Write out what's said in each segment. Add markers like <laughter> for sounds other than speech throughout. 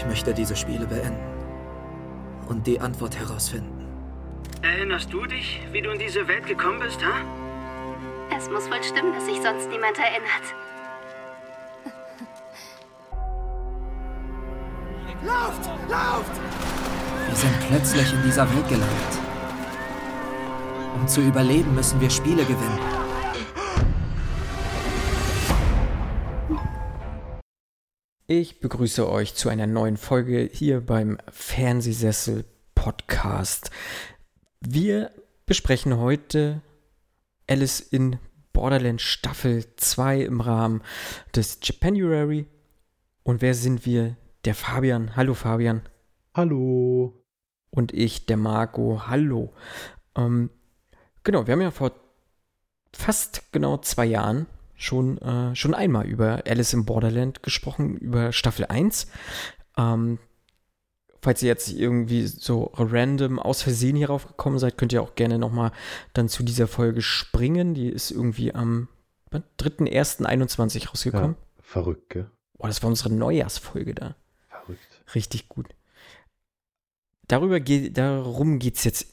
Ich möchte diese Spiele beenden und die Antwort herausfinden. Erinnerst du dich, wie du in diese Welt gekommen bist, ha? Es muss wohl stimmen, dass sich sonst niemand erinnert. Lauft! Lauft! Wir sind plötzlich in dieser Welt gelandet. Um zu überleben, müssen wir Spiele gewinnen. Ich begrüße euch zu einer neuen Folge hier beim Fernsehsessel Podcast. Wir besprechen heute Alice in Borderland Staffel 2 im Rahmen des Japanuary. Und wer sind wir? Der Fabian. Hallo Fabian. Hallo. Und ich, der Marco. Hallo. Ähm, genau, wir haben ja vor fast genau zwei Jahren schon, äh, schon einmal über Alice in Borderland gesprochen, über Staffel 1. Ähm, falls ihr jetzt irgendwie so random aus Versehen hierauf gekommen seid, könnt ihr auch gerne nochmal dann zu dieser Folge springen. Die ist irgendwie am 3.1.21 rausgekommen. Ja, verrückt, gell? Boah, das war unsere Neujahrsfolge da. Verrückt. Richtig gut. Darüber geht, darum geht es jetzt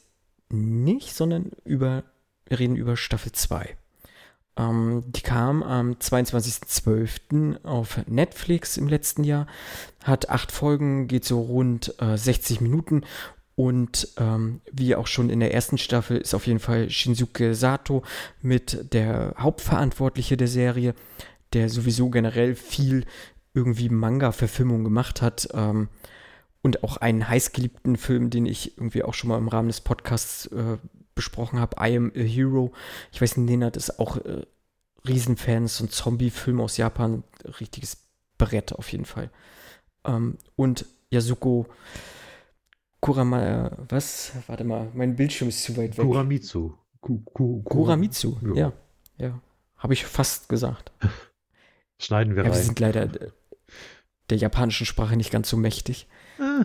nicht, sondern über, wir reden über Staffel 2. Ähm, die kam am 22.12. auf Netflix im letzten Jahr, hat acht Folgen, geht so rund äh, 60 Minuten und ähm, wie auch schon in der ersten Staffel ist auf jeden Fall Shinsuke Sato mit der Hauptverantwortliche der Serie, der sowieso generell viel irgendwie Manga-Verfilmung gemacht hat. Ähm, und auch einen heißgeliebten Film, den ich irgendwie auch schon mal im Rahmen des Podcasts äh, besprochen habe, I Am a Hero. Ich weiß nicht, Nenad ist auch äh, Riesenfan, so ein Zombie-Film aus Japan, richtiges Brett auf jeden Fall. Ähm, und Yasuko Kurama, äh, was? Warte mal, mein Bildschirm ist zu weit weg. Kuramitsu. Ku, ku, Kuramitsu, ja, ja. ja. Habe ich fast gesagt. <laughs> Schneiden wir ja, rein. Wir sind leider der japanischen Sprache nicht ganz so mächtig. Ah.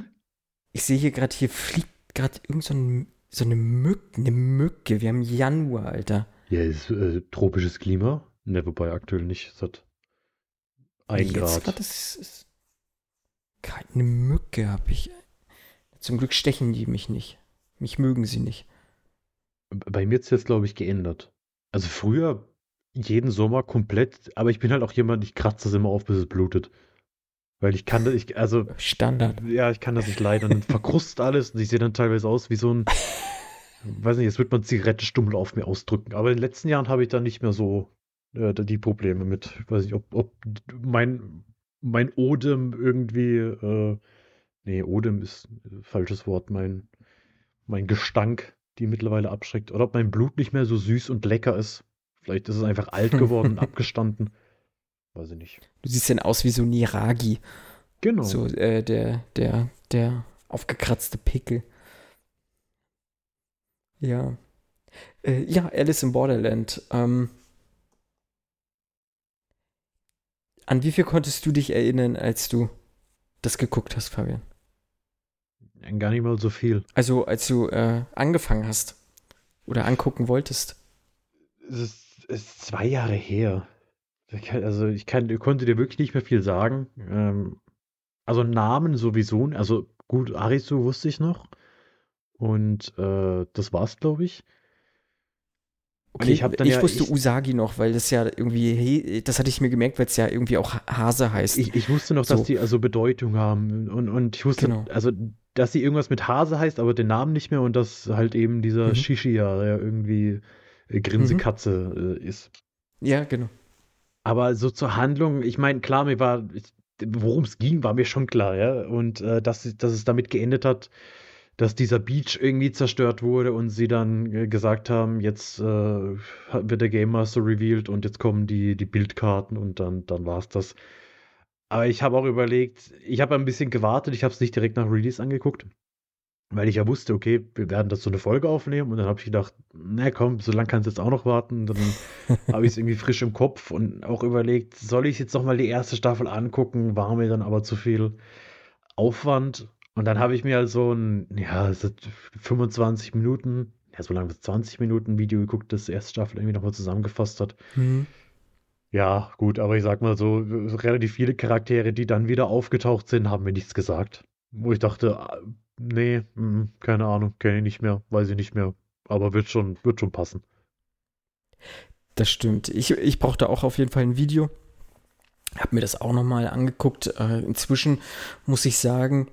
Ich sehe hier gerade, hier fliegt gerade irgend so, ein, so, eine Mücke, eine Mücke. Wir haben Januar, Alter. Ja, ist äh, tropisches Klima. Ne, wobei aktuell nicht. Es hat ein Jetzt Grad. Grad ist, ist keine Mücke habe ich. Zum Glück stechen die mich nicht. Mich mögen sie nicht. Bei mir es jetzt, glaube ich, geändert. Also früher jeden Sommer komplett, aber ich bin halt auch jemand, ich kratze das immer auf, bis es blutet. Weil ich kann das, ich, also. Standard. Ja, ich kann das nicht leiden. Dann verkrustet alles und ich sehe dann teilweise aus wie so ein. weiß nicht, jetzt wird man Zigarettenstummel auf mir ausdrücken. Aber in den letzten Jahren habe ich da nicht mehr so äh, die Probleme mit. Ich weiß nicht, ob, ob mein, mein Odem irgendwie. Äh, nee, Odem ist ein falsches Wort. Mein, mein Gestank, die mittlerweile abschreckt. Oder ob mein Blut nicht mehr so süß und lecker ist. Vielleicht ist es einfach alt <laughs> geworden, abgestanden. Weiß ich nicht. Du siehst denn aus wie so Niragi. Genau. So, äh, der, der, der aufgekratzte Pickel. Ja. Äh, ja, Alice in Borderland. Ähm, an wie viel konntest du dich erinnern, als du das geguckt hast, Fabian? Gar nicht mal so viel. Also, als du äh, angefangen hast oder angucken wolltest. Es ist, es ist zwei Jahre her. Also ich kann, konnte dir wirklich nicht mehr viel sagen. Ähm, also Namen sowieso. Also gut, Arisu wusste ich noch. Und äh, das war's, glaube ich. Okay, ich, ich ja, wusste ich, Usagi noch, weil das ja irgendwie, das hatte ich mir gemerkt, weil es ja irgendwie auch Hase heißt. Ich, ich wusste noch, so. dass die also Bedeutung haben. Und, und ich wusste, genau. also, dass sie irgendwas mit Hase heißt, aber den Namen nicht mehr und dass halt eben dieser mhm. Shishia, der irgendwie äh, Grinsekatze mhm. äh, ist. Ja, genau. Aber so zur Handlung, ich meine, klar, mir war, worum es ging, war mir schon klar, ja. Und äh, dass, dass es damit geendet hat, dass dieser Beach irgendwie zerstört wurde und sie dann äh, gesagt haben, jetzt äh, wird der Game Master revealed und jetzt kommen die, die Bildkarten und dann, dann war es das. Aber ich habe auch überlegt, ich habe ein bisschen gewartet, ich habe es nicht direkt nach Release angeguckt weil ich ja wusste, okay, wir werden das so eine Folge aufnehmen und dann habe ich gedacht, na komm, so lange kannst du jetzt auch noch warten. Dann <laughs> habe ich es irgendwie frisch im Kopf und auch überlegt, soll ich jetzt noch mal die erste Staffel angucken? War mir dann aber zu viel Aufwand und dann habe ich mir halt so ein, ja, 25 Minuten, ja, so lange 20 Minuten Video geguckt, das erste Staffel irgendwie nochmal zusammengefasst hat. Mhm. Ja, gut, aber ich sag mal so, relativ viele Charaktere, die dann wieder aufgetaucht sind, haben mir nichts gesagt. Wo ich dachte, ah, nee, mm, keine Ahnung, kenne ich nicht mehr, weiß ich nicht mehr. Aber wird schon, wird schon passen. Das stimmt. Ich, ich brauchte auch auf jeden Fall ein Video. Hab mir das auch nochmal angeguckt. Äh, inzwischen muss ich sagen,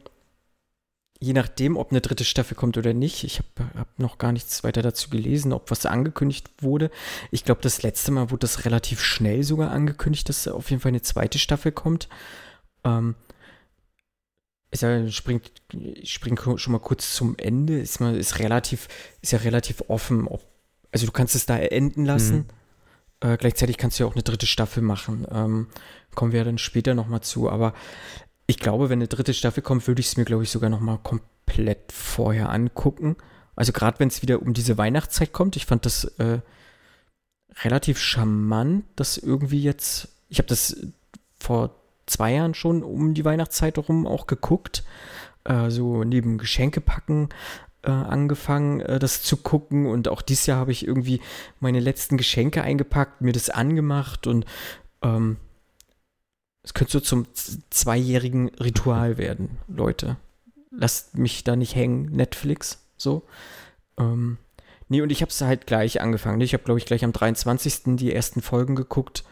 je nachdem, ob eine dritte Staffel kommt oder nicht, ich habe hab noch gar nichts weiter dazu gelesen, ob was angekündigt wurde. Ich glaube, das letzte Mal wurde das relativ schnell sogar angekündigt, dass auf jeden Fall eine zweite Staffel kommt. Ähm, ist ja, springt, ich spring schon mal kurz zum Ende, ist, mal, ist relativ, ist ja relativ offen, ob, also du kannst es da enden lassen. Mhm. Äh, gleichzeitig kannst du ja auch eine dritte Staffel machen. Ähm, kommen wir ja dann später nochmal zu, aber ich glaube, wenn eine dritte Staffel kommt, würde ich es mir, glaube ich, sogar nochmal komplett vorher angucken. Also gerade wenn es wieder um diese Weihnachtszeit kommt, ich fand das äh, relativ charmant, dass irgendwie jetzt, ich habe das vor zwei Jahren schon um die Weihnachtszeit herum auch geguckt, äh, so neben Geschenke packen äh, angefangen, äh, das zu gucken und auch dieses Jahr habe ich irgendwie meine letzten Geschenke eingepackt, mir das angemacht und ähm, es könnte so zum zweijährigen Ritual werden, Leute. Lasst mich da nicht hängen, Netflix, so. Ähm, nee, und ich habe es halt gleich angefangen. Ich habe, glaube ich, gleich am 23. die ersten Folgen geguckt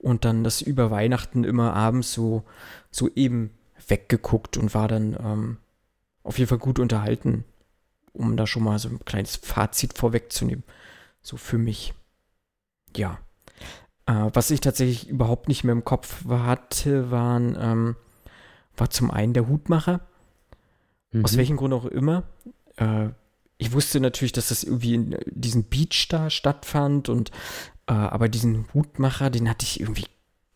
und dann das über Weihnachten immer abends so, so eben weggeguckt und war dann ähm, auf jeden Fall gut unterhalten, um da schon mal so ein kleines Fazit vorwegzunehmen. So für mich. Ja. Äh, was ich tatsächlich überhaupt nicht mehr im Kopf hatte, waren, ähm, war zum einen der Hutmacher. Mhm. Aus welchem Grund auch immer. Äh, ich wusste natürlich, dass das irgendwie in diesem Beach da stattfand und äh, aber diesen Hutmacher, den hatte ich irgendwie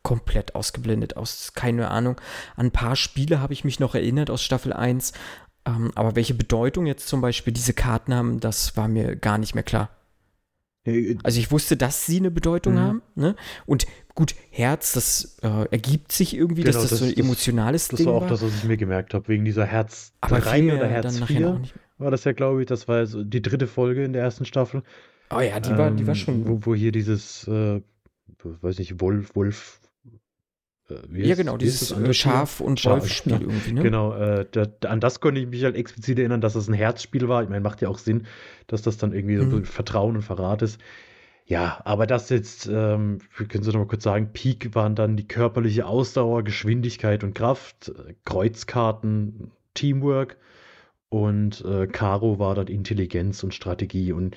komplett ausgeblendet, aus keine Ahnung. An ein paar Spiele habe ich mich noch erinnert aus Staffel 1, ähm, aber welche Bedeutung jetzt zum Beispiel diese Karten haben, das war mir gar nicht mehr klar. Äh, also ich wusste, dass sie eine Bedeutung mhm. haben. Ne? Und gut, Herz, das äh, ergibt sich irgendwie, genau, dass das, das, so ein emotionales das, Ding war. Das war auch das, was ich mir gemerkt habe, wegen dieser Herz Aber 3 oder Herz 4 war das ja, glaube ich, das war die dritte Folge in der ersten Staffel. Oh ja, die war, die war schon. Ähm, wo, wo hier dieses, äh, weiß nicht, Wolf, Wolf, äh, ja, genau, dieses äh, Schaf- und Wolf-Spiel genau. irgendwie, ne? Genau, äh, da, an das konnte ich mich halt explizit erinnern, dass das ein Herzspiel war. Ich meine, macht ja auch Sinn, dass das dann irgendwie mhm. so Vertrauen und Verrat ist. Ja, aber das jetzt, ähm, können Sie noch mal kurz sagen, Peak waren dann die körperliche Ausdauer, Geschwindigkeit und Kraft, Kreuzkarten, Teamwork und äh, Karo war dann Intelligenz und Strategie und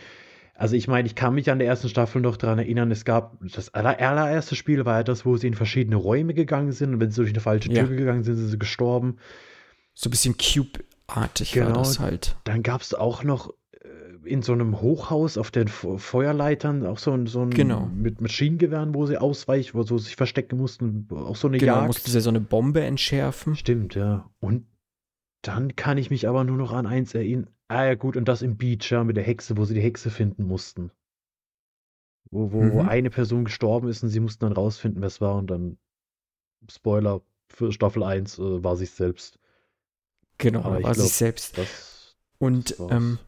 also ich meine, ich kann mich an der ersten Staffel noch daran erinnern, es gab, das allererste Spiel war ja das, wo sie in verschiedene Räume gegangen sind und wenn sie durch eine falsche Tür ja. gegangen sind, sind sie gestorben. So ein bisschen Cube-artig genau. war das halt. Dann gab es auch noch äh, in so einem Hochhaus auf den Feuerleitern auch so ein, so ein genau. mit Maschinengewehren, wo sie ausweichen, wo sie sich verstecken mussten, auch so eine genau, Jagd. mussten sie so eine Bombe entschärfen. Stimmt, ja. Und dann kann ich mich aber nur noch an eins erinnern. Ah ja gut, und das im Beach, ja, mit der Hexe, wo sie die Hexe finden mussten. Wo, wo, mhm. wo eine Person gestorben ist und sie mussten dann rausfinden, wer es war und dann, Spoiler für Staffel 1, äh, war sich selbst. Genau, Aber war sich selbst. Das, und das ähm,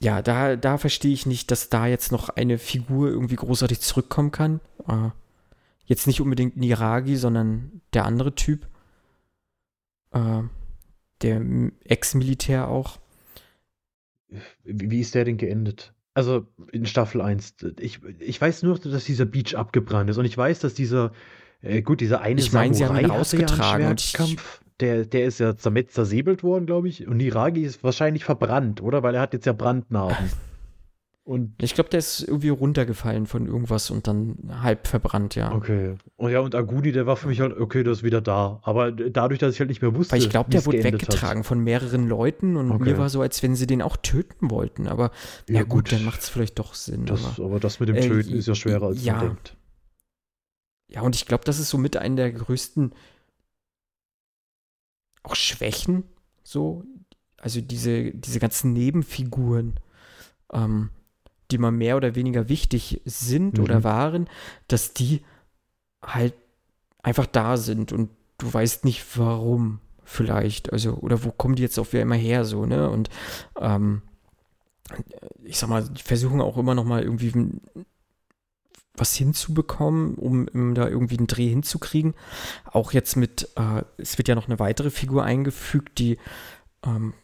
ja, da, da verstehe ich nicht, dass da jetzt noch eine Figur irgendwie großartig zurückkommen kann. Äh, jetzt nicht unbedingt Niragi, sondern der andere Typ. Äh, der Ex-Militär auch. Wie, ist der denn geendet? Also in Staffel 1. Ich, ich weiß nur, dass dieser Beach abgebrannt ist und ich weiß, dass dieser, äh, gut, dieser eine ich mein, Samurai sie haben ihn rausgetragen ja Schwertkampf, der, der ist ja zersäbelt worden, glaube ich. Und Niragi ist wahrscheinlich verbrannt, oder? Weil er hat jetzt ja Brandnarben. <laughs> Und ich glaube, der ist irgendwie runtergefallen von irgendwas und dann halb verbrannt, ja. Okay. Und ja, und Aguni, der war für mich halt, okay, der ist wieder da. Aber dadurch, dass ich halt nicht mehr wusste. Weil ich glaube, der wurde weggetragen hat. von mehreren Leuten und okay. mir war so, als wenn sie den auch töten wollten. Aber ja, gut, gut, dann macht es vielleicht doch Sinn. Das, aber, aber, das mit dem äh, Töten ist ja schwerer, als ja. man denkt. Ja, und ich glaube, das ist so mit einer der größten auch Schwächen, so. Also diese, diese ganzen Nebenfiguren. Ähm, die mal mehr oder weniger wichtig sind mhm. oder waren, dass die halt einfach da sind und du weißt nicht warum vielleicht, also oder wo kommen die jetzt auf immer her so, ne? Und ähm, ich sag mal, die versuchen auch immer noch mal irgendwie was hinzubekommen, um, um, da irgendwie einen Dreh hinzukriegen. Auch jetzt mit, äh, es wird ja noch eine weitere Figur eingefügt, die, ähm,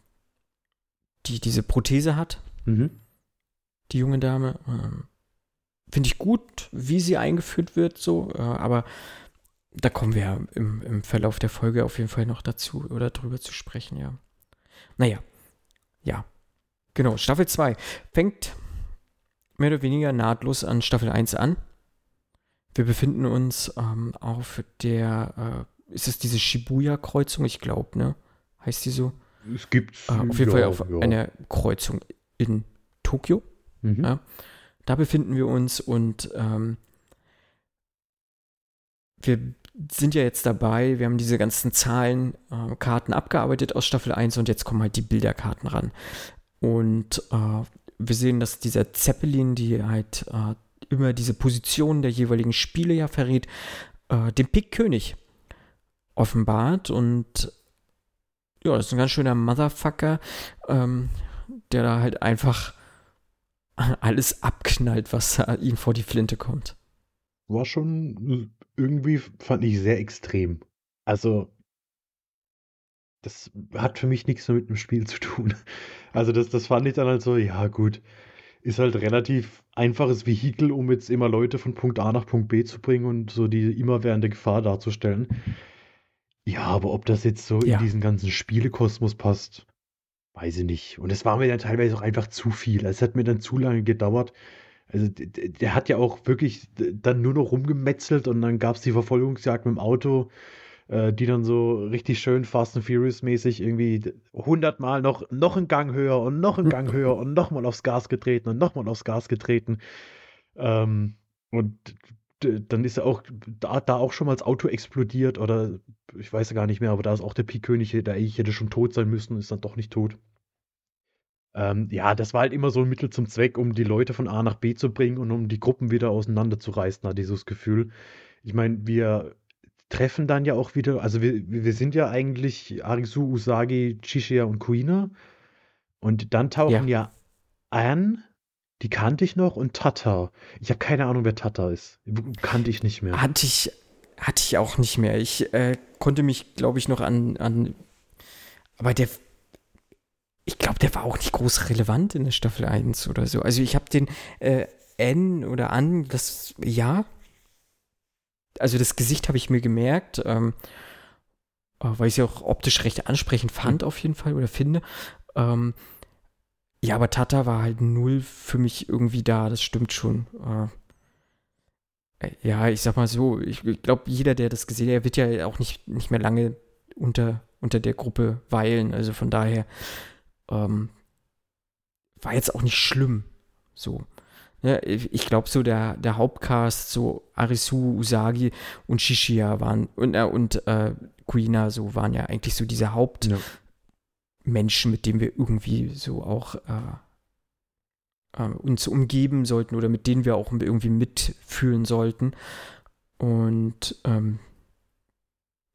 die diese Prothese hat. Mhm. Die junge Dame. Ähm, Finde ich gut, wie sie eingeführt wird, so, äh, aber da kommen wir ja im, im Verlauf der Folge auf jeden Fall noch dazu oder drüber zu sprechen, ja. Naja, ja. Genau, Staffel 2 fängt mehr oder weniger nahtlos an Staffel 1 an. Wir befinden uns ähm, auf der, äh, ist es diese Shibuya-Kreuzung? Ich glaube, ne? Heißt die so? Es gibt äh, auf jeden ja, Fall auf ja. einer Kreuzung in Tokio. Mhm. Ja. Da befinden wir uns und ähm, wir sind ja jetzt dabei, wir haben diese ganzen Zahlenkarten äh, abgearbeitet aus Staffel 1 und jetzt kommen halt die Bilderkarten ran. Und äh, wir sehen, dass dieser Zeppelin, die halt äh, immer diese Position der jeweiligen Spiele ja verrät, äh, den Pick-König offenbart. Und ja, das ist ein ganz schöner Motherfucker, ähm, der da halt einfach <laughs> alles abknallt, was ihm vor die Flinte kommt. War schon irgendwie, fand ich, sehr extrem. Also, das hat für mich nichts mehr mit dem Spiel zu tun. <laughs> Also, das, das fand ich dann halt so, ja, gut. Ist halt relativ einfaches Vehikel, um jetzt immer Leute von Punkt A nach Punkt B zu bringen und so die immerwährende Gefahr darzustellen. Ja, aber ob das jetzt so ja. in diesen ganzen Spielekosmos passt, weiß ich nicht. Und es war mir dann teilweise auch einfach zu viel. Es hat mir dann zu lange gedauert. Also der, der hat ja auch wirklich dann nur noch rumgemetzelt und dann gab es die Verfolgungsjagd mit dem Auto äh, die dann so richtig schön Fast and Furious mäßig irgendwie hundertmal noch, noch einen Gang höher und noch einen Gang höher und nochmal aufs Gas getreten und nochmal aufs Gas getreten. Ähm, und dann ist er auch da, da auch schon mal das Auto explodiert oder ich weiß ja gar nicht mehr, aber da ist auch der Pi-König, der ich hätte schon tot sein müssen, ist dann doch nicht tot. Ähm, ja, das war halt immer so ein Mittel zum Zweck, um die Leute von A nach B zu bringen und um die Gruppen wieder auseinanderzureißen, hat dieses Gefühl. Ich meine, wir treffen dann ja auch wieder, also wir, wir sind ja eigentlich Arisu, Usagi, Chishia und Kuina. Und dann tauchen ja, ja Anne, die kannte ich noch, und Tata. Ich habe keine Ahnung, wer Tata ist. Kannte ich nicht mehr. Hatte ich, hatte ich auch nicht mehr. Ich äh, konnte mich, glaube ich, noch an, an. Aber der. Ich glaube, der war auch nicht groß relevant in der Staffel 1 oder so. Also ich habe den äh, N oder An, das ja, also das Gesicht habe ich mir gemerkt, ähm, äh, weil ich sie auch optisch recht ansprechend fand, mhm. auf jeden Fall, oder finde. Ähm, ja, aber Tata war halt null für mich irgendwie da, das stimmt schon. Äh, ja, ich sag mal so, ich, glaube, jeder, der das gesehen hat, wird ja auch nicht, nicht mehr lange unter, unter der Gruppe weilen. Also von daher ähm, war jetzt auch nicht schlimm. So. Ja, ich glaube so der, der Hauptcast, so Arisu, Usagi und Shishia waren und, äh, und äh, Kuina so waren ja eigentlich so diese Hauptmenschen, ja. Mit denen wir irgendwie so auch äh, äh, uns umgeben sollten oder mit denen wir auch irgendwie mitfühlen sollten. Und ähm,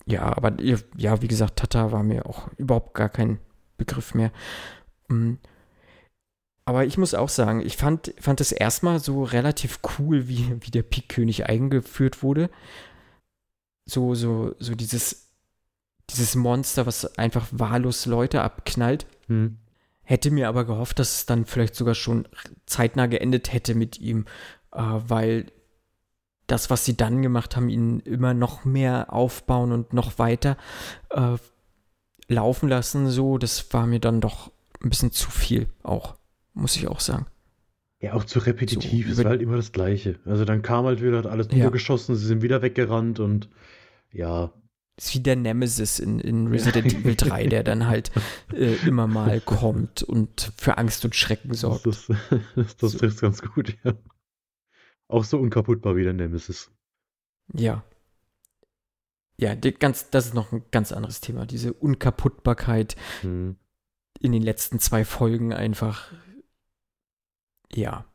ja, aber ja, wie gesagt, Tata war mir auch überhaupt gar kein Begriff mehr. Mm. Aber ich muss auch sagen, ich fand, fand es erstmal so relativ cool, wie, wie der Pik-König eingeführt wurde. So, so, so dieses, dieses Monster, was einfach wahllos Leute abknallt. Hm. Hätte mir aber gehofft, dass es dann vielleicht sogar schon zeitnah geendet hätte mit ihm, äh, weil das, was sie dann gemacht haben, ihn immer noch mehr aufbauen und noch weiter äh, laufen lassen, so, das war mir dann doch ein bisschen zu viel auch muss ich auch sagen. Ja, auch zu repetitiv. So, es war halt immer das Gleiche. Also dann kam halt wieder, hat alles ja. geschossen, sie sind wieder weggerannt und ja. Ist wie der Nemesis in, in Resident <laughs> Evil 3, der dann halt äh, immer mal kommt und für Angst und Schrecken sorgt. Das, <laughs> das, das so. trifft ganz gut, ja. Auch so unkaputtbar wie der Nemesis. Ja. Ja, ganz, das ist noch ein ganz anderes Thema. Diese Unkaputtbarkeit hm. in den letzten zwei Folgen einfach ja.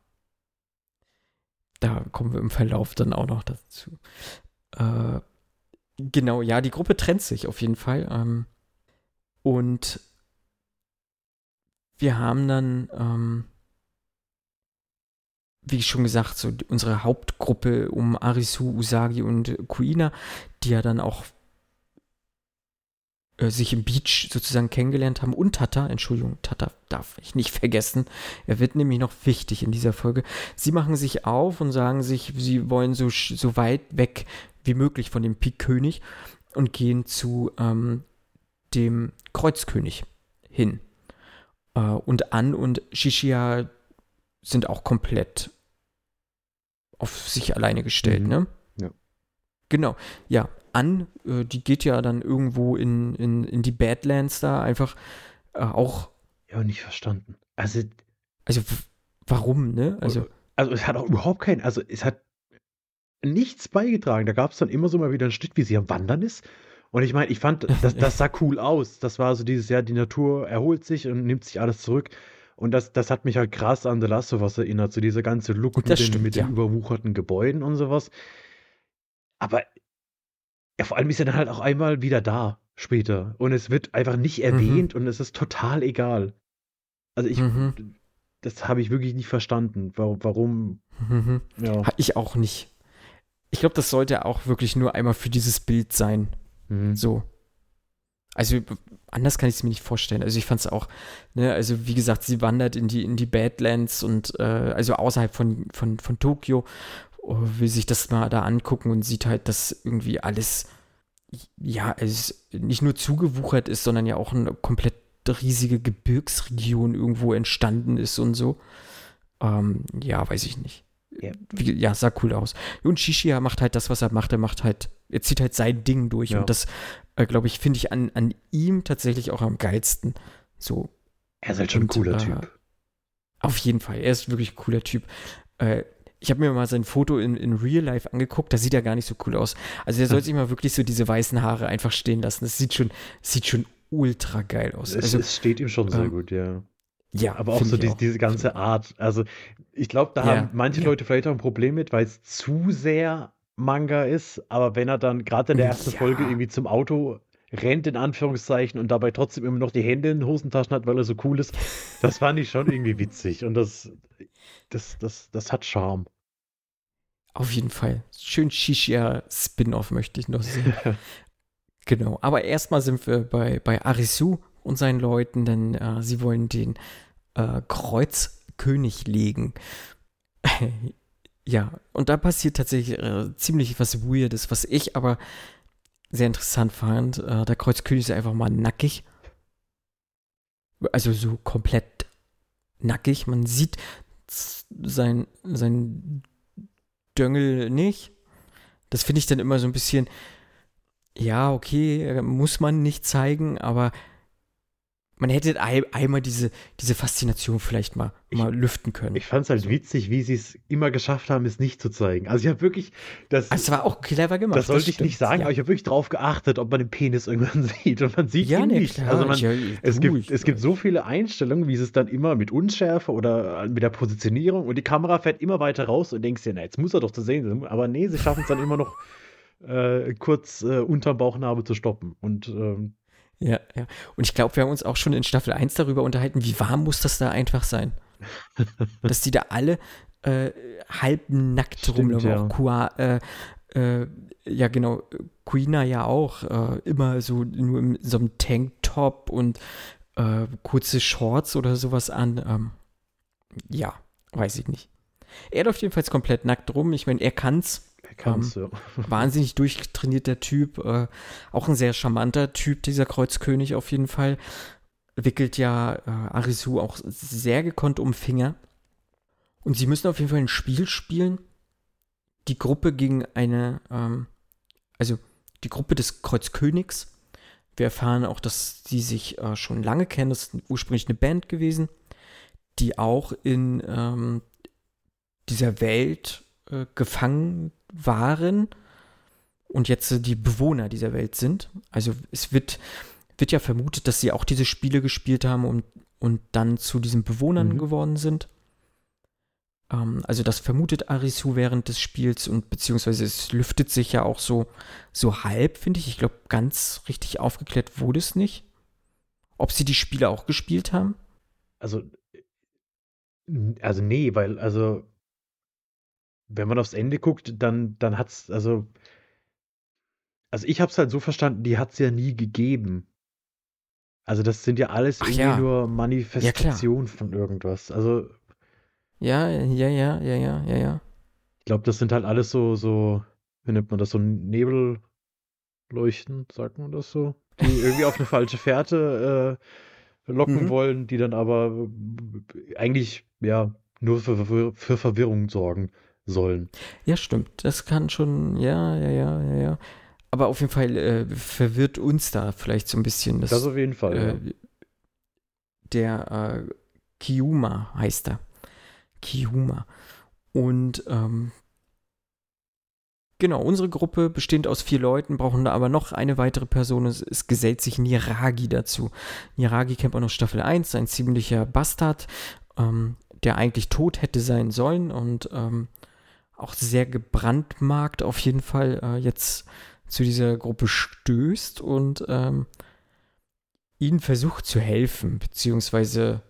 Da kommen wir im Verlauf dann auch noch dazu. Äh, genau, ja, die Gruppe trennt sich auf jeden Fall. Ähm, und wir haben dann, ähm, wie schon gesagt, so unsere Hauptgruppe um Arisu, Usagi und Kuina, die ja dann auch äh, sich im Beach sozusagen kennengelernt haben und Tata, Entschuldigung, Tata darf ich nicht <laughs> vergessen. Er wird nämlich noch wichtig in dieser Folge. Sie machen sich auf und sagen sich, sie wollen so, so weit weg wie möglich von dem Pik-König und gehen zu ähm, dem Kreuzkönig hin. Äh, und An und Shishia sind auch komplett auf sich alleine gestellt, mhm. ne? Ja. Genau, ja. An, äh, die geht ja dann irgendwo in, in, in die Badlands da einfach äh, auch. Ja, nicht verstanden. Also. Also, warum, ne? Also, also, es hat auch überhaupt keinen, also, es hat nichts beigetragen. Da gab es dann immer so mal wieder ein Stück, wie sie am Wandern ist. Und ich meine, ich fand, <laughs> das, das sah cool aus. Das war so dieses Jahr, die Natur erholt sich und nimmt sich alles zurück. Und das, das hat mich halt krass an The Last of Us erinnert, so dieser ganze Look mit, stimmt, den, mit ja. den überwucherten Gebäuden und sowas. Aber ja, vor allem ist er dann halt auch einmal wieder da später. Und es wird einfach nicht Mhm. erwähnt und es ist total egal. Also ich, Mhm. das habe ich wirklich nicht verstanden. Warum, warum, Mhm. ja. Ich auch nicht. Ich glaube, das sollte auch wirklich nur einmal für dieses Bild sein. Mhm. So. Also anders kann ich es mir nicht vorstellen. Also ich fand es auch, ne, also wie gesagt, sie wandert in die, in die Badlands und äh, also außerhalb von, von, von Tokio, oh, will sich das mal da angucken und sieht halt, dass irgendwie alles, ja, es nicht nur zugewuchert ist, sondern ja auch eine komplett riesige Gebirgsregion irgendwo entstanden ist und so. Ähm, ja, weiß ich nicht. Ja. Ja, sah cool aus. Und Shishia macht halt das, was er macht. Er macht halt, er zieht halt sein Ding durch. Ja. Und das, äh, glaube ich, finde ich an, an ihm tatsächlich auch am geilsten. So, Er ist halt schon ein Und, cooler äh, Typ. auf jeden Fall. Er ist wirklich ein cooler Typ. Äh, ich habe mir mal sein Foto in, in Real Life angeguckt, da sieht er gar nicht so cool aus. Also er soll sich mal wirklich so diese weißen Haare einfach stehen lassen. Das sieht schon, sieht schon ultra geil aus. Es, Also, es steht ihm schon sehr ähm, gut, ja. Ja, Aber auch so die, diese ganze Art. Also, ich glaube, da Ja, haben manche ja. Leute vielleicht auch ein Problem mit, weil es zu sehr Manga ist. Aber wenn er dann gerade in der ersten Ja. Folge irgendwie zum Auto rennt, in Anführungszeichen, und dabei trotzdem immer noch die Hände in den Hosentaschen hat, weil er so cool ist, das fand ich schon irgendwie witzig. Und das, das, das, das hat Charme. Auf jeden Fall. Schön Shishia-Spin-Off möchte ich noch sehen. <laughs> genau. Aber erstmal sind wir bei, bei Arisu und seinen Leuten, denn äh, sie wollen den äh, Kreuzkönig legen. <laughs> ja, und da passiert tatsächlich äh, ziemlich was Weirdes, was ich aber sehr interessant fand. Äh, der Kreuzkönig ist einfach mal nackig. Also so komplett nackig. Man sieht sein, sein Döngel nicht. Das finde ich dann immer so ein bisschen, ja, okay, muss man nicht zeigen, aber man hätte ei- einmal diese, diese Faszination vielleicht mal, Ich- mal lüften können. Ich fand es halt witzig, wie sie es immer geschafft haben, es nicht zu zeigen. Also, ich habe wirklich. Das, Also, es war auch clever gemacht. das sollte ich stimmt, nicht sagen, ja. aber ich habe wirklich drauf geachtet, ob man den Penis irgendwann <laughs> sieht. Und man sieht ja, ihn ne, nicht. klar. Also man, ja, Es du, gibt, ich- es gibt so viele Einstellungen, wie sie es dann immer mit Unschärfe oder mit der Positionierung und die Kamera fährt immer weiter raus und denkst dir, na, jetzt muss er doch zu sehen sein. Aber nee, sie schaffen es dann immer noch äh, kurz äh, unterm Bauchnabel zu stoppen. Und ähm, Ja, ja. Und ich glaube, wir haben uns auch schon in Staffel 1 darüber unterhalten, wie warm muss das da einfach sein? <laughs> Dass die da alle äh, halb nackt Stimmt, rumlaufen. ja. Kua, äh, äh, ja, genau, Quina ja auch. Äh, immer so nur in so einem Tanktop und äh, kurze Shorts oder sowas an. Ähm, ja, weiß ich nicht. Er läuft jedenfalls komplett nackt rum. Ich meine, er kann's er kann's, ja. wahnsinnig durchtrainierter Typ, äh, auch ein sehr charmanter Typ, dieser Kreuzkönig auf jeden Fall. Wickelt ja äh, Arisu auch sehr gekonnt um Finger. Und sie müssen auf jeden Fall ein Spiel spielen. Die Gruppe gegen eine, ähm, also die Gruppe des Kreuzkönigs. Wir erfahren auch, dass sie sich äh, schon lange kennen. Das ist ursprünglich eine Band gewesen, die auch in ähm, dieser Welt äh, gefangen waren und jetzt die Bewohner dieser Welt sind. Also es wird, wird ja vermutet, dass sie auch diese Spiele gespielt haben und, und dann zu diesen Bewohnern Mhm. geworden sind. Ähm, also das vermutet Arisu während des Spiels und beziehungsweise es lüftet sich ja auch so, so halb, finde ich. Ich glaube, ganz richtig aufgeklärt wurde es nicht. Ob sie die Spiele auch gespielt haben? Also, also nee, weil, also wenn man aufs Ende guckt, dann, dann hat's, also, also ich hab's halt so verstanden, die hat's ja nie gegeben. Also das sind ja alles Ach irgendwie ja. nur Manifestationen von irgendwas. Also Ja, ja, ja, ja, ja, ja, ja. ich glaube, das sind halt alles so, so, wie nennt man das, so Nebelleuchten, sagt man das so? Die <laughs> irgendwie auf eine falsche Fährte äh, locken Mhm. wollen, die dann aber äh, eigentlich, ja, nur für, für, für Verwirrung sorgen sollen. Ja, stimmt. Das kann schon, ja, ja, ja, ja, ja. Aber auf jeden Fall äh, verwirrt uns da vielleicht so ein bisschen. Das, Das auf jeden Fall, ja. äh, der äh, Kiuma heißt er. Kiuma. Und ähm, genau, unsere Gruppe bestehend aus vier Leuten, brauchen da aber noch eine weitere Person. Es, es gesellt sich Niragi dazu. Niragi kennt man aus Staffel 1, ein ziemlicher Bastard, ähm, der eigentlich tot hätte sein sollen und ähm, auch sehr gebrandmarkt auf jeden Fall äh, jetzt zu dieser Gruppe stößt und ähm, ihnen versucht zu helfen, beziehungsweise,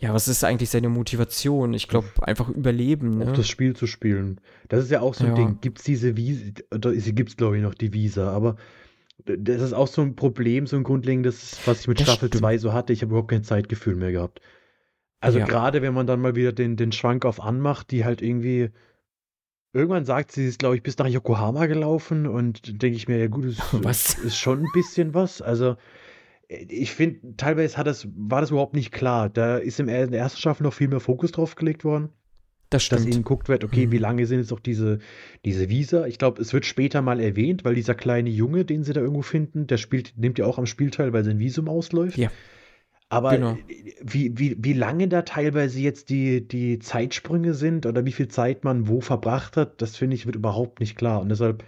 ja, was ist eigentlich seine Motivation? Ich glaube, einfach überleben, Auch ne? das Spiel zu spielen. Das ist ja auch so ein Ja. Ding. Gibt es diese Visa, gibt es glaube ich noch, die Visa, aber das ist auch so ein Problem, so ein grundlegendes, was ich mit Das Staffel stimmt. 2 so hatte. Ich habe überhaupt kein Zeitgefühl mehr gehabt. Also Ja. gerade wenn man dann mal wieder den, den Schrank auf anmacht, die halt irgendwie. Irgendwann sagt sie, sie ist, glaube ich, bis nach Yokohama gelaufen und denke ich mir, ja gut, es <laughs> Was? ist schon ein bisschen was. Also äh, ich finde, teilweise hat das, war das überhaupt nicht klar. Da ist im, in der ersten Staffel noch viel mehr Fokus drauf gelegt worden Das dass stimmt. ihnen geguckt wird, okay, Mhm. wie lange sind jetzt auch diese, diese Visa? Ich glaube, es wird später mal erwähnt, weil dieser kleine Junge, den sie da irgendwo finden, der spielt, nimmt ja auch am Spiel teil, weil sein Visum ausläuft. Ja. Aber Genau. wie, wie, wie lange da teilweise jetzt die, die Zeitsprünge sind oder wie viel Zeit man wo verbracht hat, das finde ich, wird überhaupt nicht klar. Und deshalb,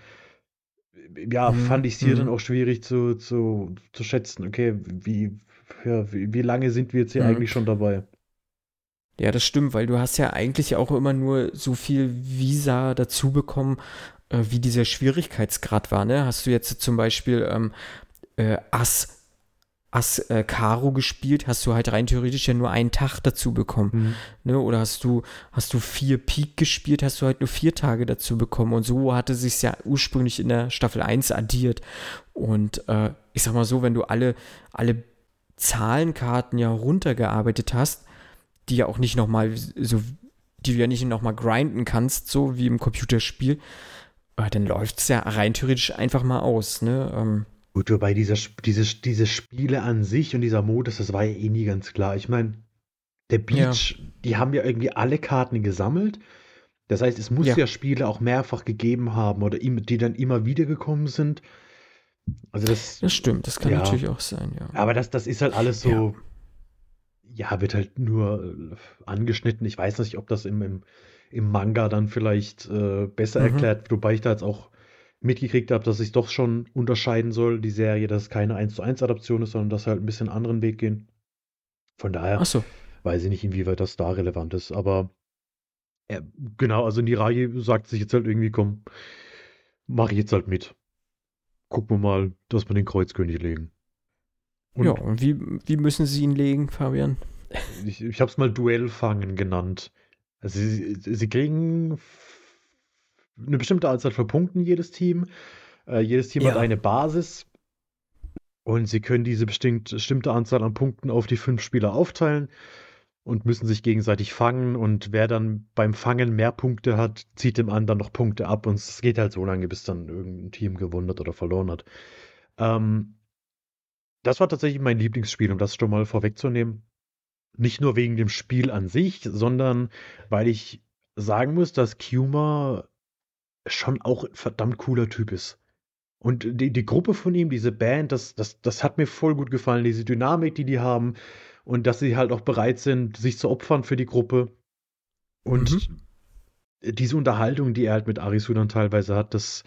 ja, Mhm, fand ich es hier mhm. dann auch schwierig zu, zu, zu schätzen, okay, wie, ja, wie, wie lange sind wir jetzt hier Mhm. eigentlich schon dabei? Ja, das stimmt, weil du hast ja eigentlich auch immer nur so viel Visa dazu bekommen, äh, wie dieser Schwierigkeitsgrad war, ne? Hast du jetzt zum Beispiel ähm, äh, Ass, Ass äh, Karo gespielt, hast du halt rein theoretisch ja nur einen Tag dazu bekommen, ne? Oder hast du, hast du vier Peak gespielt, hast du halt nur vier Tage dazu bekommen und so hatte sich's ja ursprünglich in der Staffel 1 addiert und äh, ich sag mal so, wenn du alle, alle Zahlenkarten ja runtergearbeitet hast, die ja auch nicht nochmal so, die du ja nicht nochmal grinden kannst, so wie im Computerspiel, äh, dann läuft es ja rein theoretisch einfach mal aus, ne? Ähm, Gut, wobei dieser, Sp- diese, diese Spiele an sich und dieser Modus, das war ja eh nie ganz klar. Ich meine, der Beach, die haben ja irgendwie alle Karten gesammelt. Das heißt, es muss Ja. ja, Spiele auch mehrfach gegeben haben oder im- die dann immer wieder gekommen sind. Also das, das stimmt, das kann Ja. natürlich auch sein, ja. aber das, das ist halt alles so, ja, wird halt nur äh, angeschnitten. Ich weiß nicht, ob das im, im, im Manga dann vielleicht äh, besser Mhm. erklärt wird, wobei ich da jetzt auch mitgekriegt habe, dass ich doch schon unterscheiden soll, die Serie, dass es keine 1 zu 1 Adaption ist, sondern dass sie halt ein bisschen anderen Weg gehen. Von daher Achso, weiß ich nicht, inwieweit das da relevant ist, aber äh, genau, also Niragi sagt sich jetzt halt irgendwie, komm, mach ich jetzt halt mit. Gucken wir mal, dass wir den Kreuzkönig legen. Und ja, und wie, wie müssen sie ihn legen, Fabian? ich, ich habe es mal Duellfangen genannt. Also sie, sie kriegen eine bestimmte Anzahl von Punkten, jedes Team. Äh, jedes Team hat Ja. eine Basis. Und sie können diese bestimmt, bestimmte Anzahl an Punkten auf die fünf Spieler aufteilen und müssen sich gegenseitig fangen. Und wer dann beim Fangen mehr Punkte hat, zieht dem anderen noch Punkte ab. Und es geht halt so lange, bis dann irgendein Team gewonnen hat oder verloren hat. Ähm, das war tatsächlich mein Lieblingsspiel, um das schon mal vorwegzunehmen. Nicht nur wegen dem Spiel an sich, sondern weil ich sagen muss, dass Kuma schon auch ein verdammt cooler Typ ist. Und die, die Gruppe von ihm, diese Band, das, das, das hat mir voll gut gefallen, diese Dynamik, die die haben und dass sie halt auch bereit sind, sich zu opfern für die Gruppe. Und diese Unterhaltung, die er halt mit Arisu dann teilweise hat, das,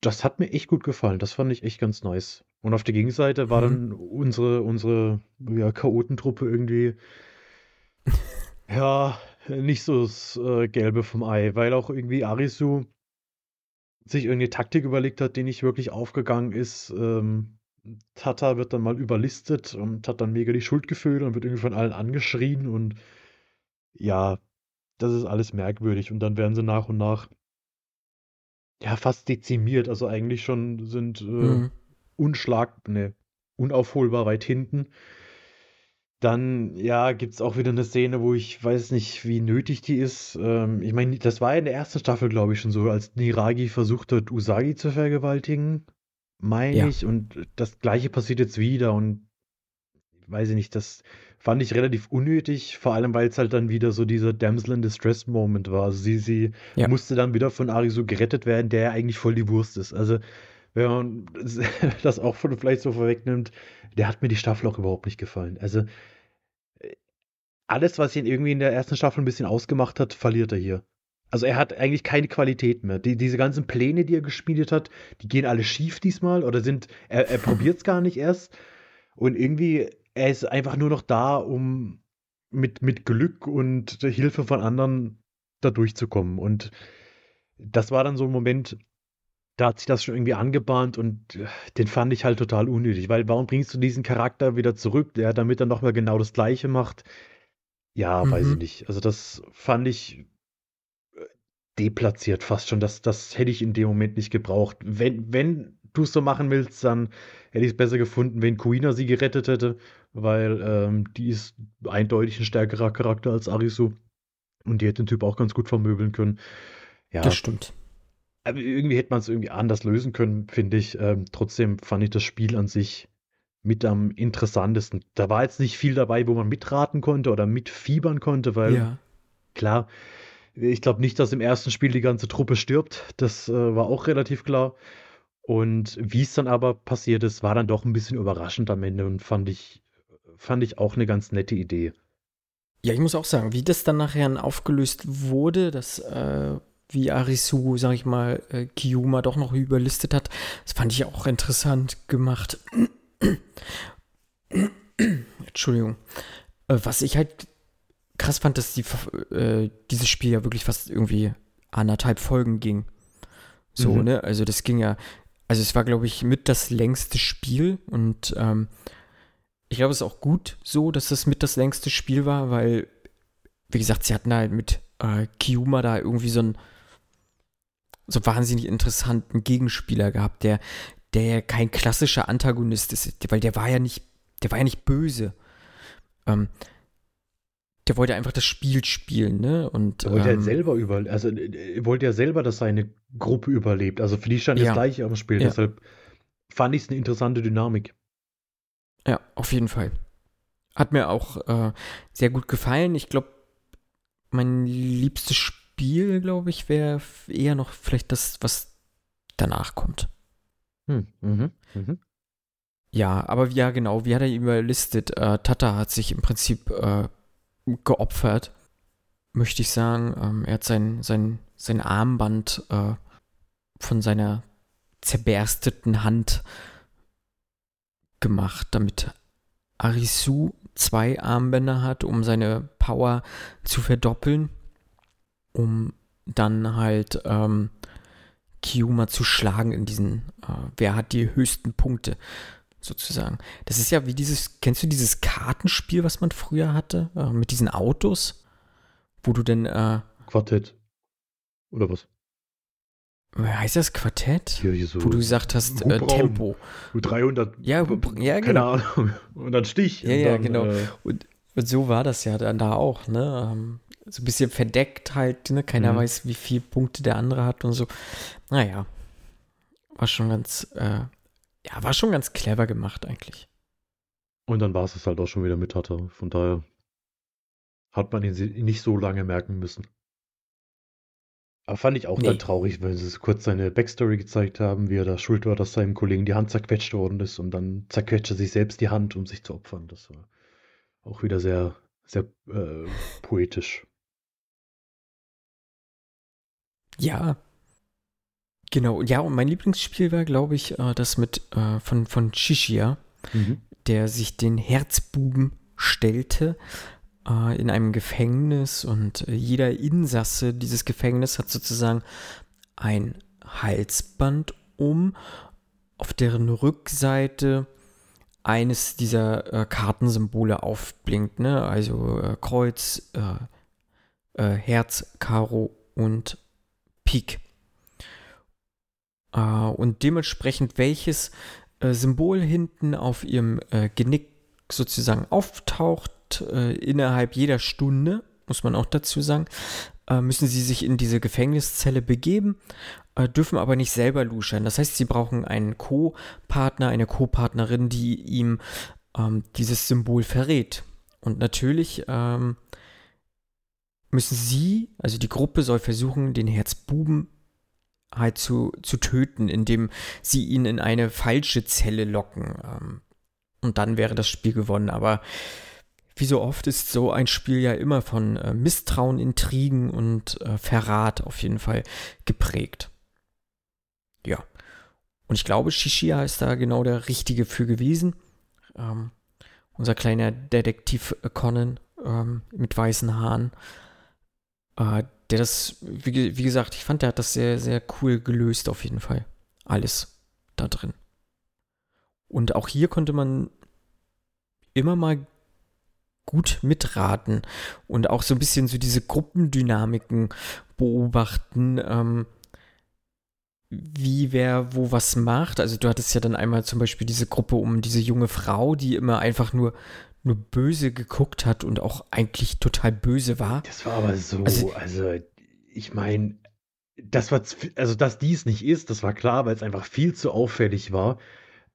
das hat mir echt gut gefallen. Das fand ich echt ganz nice. Und auf der Gegenseite war Mhm. dann unsere, unsere ja, Chaotentruppe irgendwie <laughs> ja, nicht so das äh, Gelbe vom Ei, weil auch irgendwie Arisu sich irgendeine Taktik überlegt hat, die nicht wirklich aufgegangen ist. Ähm, Tata wird dann mal überlistet und hat dann mega die Schuldgefühle und wird irgendwie von allen angeschrien und ja, das ist alles merkwürdig. Und dann werden sie nach und nach ja fast dezimiert. Also eigentlich schon sind äh, Mhm. unschlag, ne, unaufholbar weit hinten. Dann, ja, gibt es auch wieder eine Szene, wo ich weiß nicht, wie nötig die ist. Ähm, ich meine, das war ja in der ersten Staffel, glaube ich, schon so, als Niragi versucht hat, Usagi zu vergewaltigen, meine Ja. ich. Und das Gleiche passiert jetzt wieder. Und weiß ich nicht, das fand ich relativ unnötig, vor allem weil es halt dann wieder so dieser Damsel in Distress Moment war. Also sie, sie Ja. musste dann wieder von Arisu gerettet werden, der ja eigentlich voll die Wurst ist. Also wenn man <laughs> das auch vielleicht so vorwegnimmt, der hat mir die Staffel auch überhaupt nicht gefallen. Also äh, alles, was ihn irgendwie in der ersten Staffel ein bisschen ausgemacht hat, verliert er hier. Also er hat eigentlich keine Qualität mehr. Die, diese ganzen Pläne, die er geschmiedet hat, die gehen alle schief diesmal oder sind, er, er probiert es gar nicht erst. Und irgendwie, er ist einfach nur noch da, um mit, mit Glück und Hilfe von anderen da durchzukommen. Und das war dann so ein Moment, da hat sich das schon irgendwie angebahnt und äh, den fand ich halt total unnötig, weil warum bringst du diesen Charakter wieder zurück, der damit dann nochmal genau das Gleiche macht? Ja, weiß ich Mhm. nicht. Also das fand ich äh, deplatziert fast schon. Das, das hätte ich in dem Moment nicht gebraucht. Wenn, wenn du es so machen willst, dann hätte ich es besser gefunden, wenn Kuina sie gerettet hätte, weil ähm, die ist eindeutig ein stärkerer Charakter als Arisu. Und die hätte den Typ auch ganz gut vermöbeln können. Ja, Das stimmt. Aber irgendwie hätte man es irgendwie anders lösen können, finde ich. Ähm, trotzdem fand ich das Spiel an sich mit am interessantesten. Da war jetzt nicht viel dabei, wo man mitraten konnte oder mitfiebern konnte, weil Ja. klar, ich glaube nicht, dass im ersten Spiel die ganze Truppe stirbt. Das äh, war auch relativ klar. Und wie es dann aber passiert ist, war dann doch ein bisschen überraschend am Ende und fand ich, fand ich auch eine ganz nette Idee. Ja, ich muss auch sagen, wie das dann nachher aufgelöst wurde, dass äh, wie Arisu, sag ich mal, äh, Kiyuma doch noch überlistet hat, das fand ich auch interessant gemacht. Entschuldigung. Äh, was ich halt krass fand, dass die, äh, dieses Spiel ja wirklich fast irgendwie anderthalb Folgen ging. So, Mhm. ne? Also das ging ja, also es war, glaube ich, mit das längste Spiel und ähm, ich glaube, es ist auch gut so, dass das mit das längste Spiel war, weil, wie gesagt, sie hatten halt mit äh, Kiyuma da irgendwie so einen so wahnsinnig interessanten Gegenspieler gehabt, der, der ja kein klassischer Antagonist ist, weil der war ja nicht, der war ja nicht böse. Ähm, der wollte einfach das Spiel spielen, ne? Und Er wollte ähm, ja selber über, also äh, er wollte ja selber, dass seine Gruppe überlebt. Also für die stand Ja. das gleiche am Spiel. Ja. Deshalb fand ich es eine interessante Dynamik. Ja, auf jeden Fall. Hat mir auch äh, sehr gut gefallen. Ich glaube, mein liebstes Spiel, glaube ich, wäre eher noch vielleicht das, was danach kommt. Hm. Mhm. Mhm. Ja, aber ja, genau, wie hat er überlistet? Äh, Tata hat sich im Prinzip äh, geopfert, möchte ich sagen. Ähm, er hat sein, sein, sein Armband äh, von seiner zerbersteten Hand gemacht, damit Arisu zwei Armbänder hat, um seine Power zu verdoppeln, um dann halt ähm, Kiyuma zu schlagen in diesen, äh, wer hat die höchsten Punkte sozusagen. Das ist ja wie dieses, kennst du dieses Kartenspiel, was man früher hatte, äh, mit diesen Autos, wo du denn, äh, Quartett. Oder was? heißt das Quartett? Hier so. Wo du gesagt hast, äh. Tempo. 300. Ja, ja, Keine genau. Ahnung. Und dann Stich. Ja, ja, dann, genau. Äh, Und, und so war das ja dann da auch, ne? So ein bisschen verdeckt halt, ne? Keiner Mhm. weiß, wie viele Punkte der andere hat und so. Naja. War schon ganz, äh, ja, war schon ganz clever gemacht eigentlich. und dann war es es halt auch schon wieder mit Tata. Von daher hat man ihn nicht so lange merken müssen. Aber fand ich auch Nee. dann traurig, weil sie kurz seine Backstory gezeigt haben, wie er da schuld war, dass seinem Kollegen die Hand zerquetscht worden ist und dann zerquetscht er sich selbst die Hand, um sich zu opfern. Das war auch wieder sehr, sehr äh, poetisch. Ja. Genau, ja, und mein Lieblingsspiel war, glaube ich, äh, das mit äh, von, von Shishia, Mhm. der sich den Herzbuben stellte äh, in einem Gefängnis und jeder Insasse dieses Gefängnisses hat sozusagen ein Halsband um, auf deren Rückseite eines dieser äh, Kartensymbole aufblinkt, ne? Also Kreuz, Herz, Karo und Pik. Äh, und dementsprechend welches äh, Symbol hinten auf ihrem äh, Genick sozusagen auftaucht, äh, innerhalb jeder Stunde, muss man auch dazu sagen, äh, müssen sie sich in diese Gefängniszelle begeben, dürfen aber nicht selber luschern. Das heißt, sie brauchen einen Co-Partner, eine Co-Partnerin, die ihm ähm, dieses Symbol verrät. Und natürlich ähm, müssen sie, also die Gruppe soll versuchen, den Herzbuben halt zu, zu töten, indem sie ihn in eine falsche Zelle locken. Ähm, und dann wäre das Spiel gewonnen. Aber wie so oft ist so ein Spiel ja immer von äh, Misstrauen, Intrigen und äh, Verrat auf jeden Fall geprägt. Ja. Und ich glaube, Shishia ist da genau der Richtige für gewesen. Ähm, unser kleiner Detektiv Conan ähm, mit weißen Haaren. Äh, der das, wie, wie, gesagt, ich fand, der hat das sehr, sehr cool gelöst auf jeden Fall. Alles da drin. Und auch hier konnte man immer mal gut mitraten und auch so ein bisschen so diese Gruppendynamiken beobachten, ähm, wie wer wo was macht. Also du hattest ja dann einmal zum Beispiel diese Gruppe um diese junge Frau, die immer einfach nur nur böse geguckt hat und auch eigentlich total böse war. Das war aber so, also, also ich meine, das war, also dass dies nicht ist, das war klar, weil es einfach viel zu auffällig war.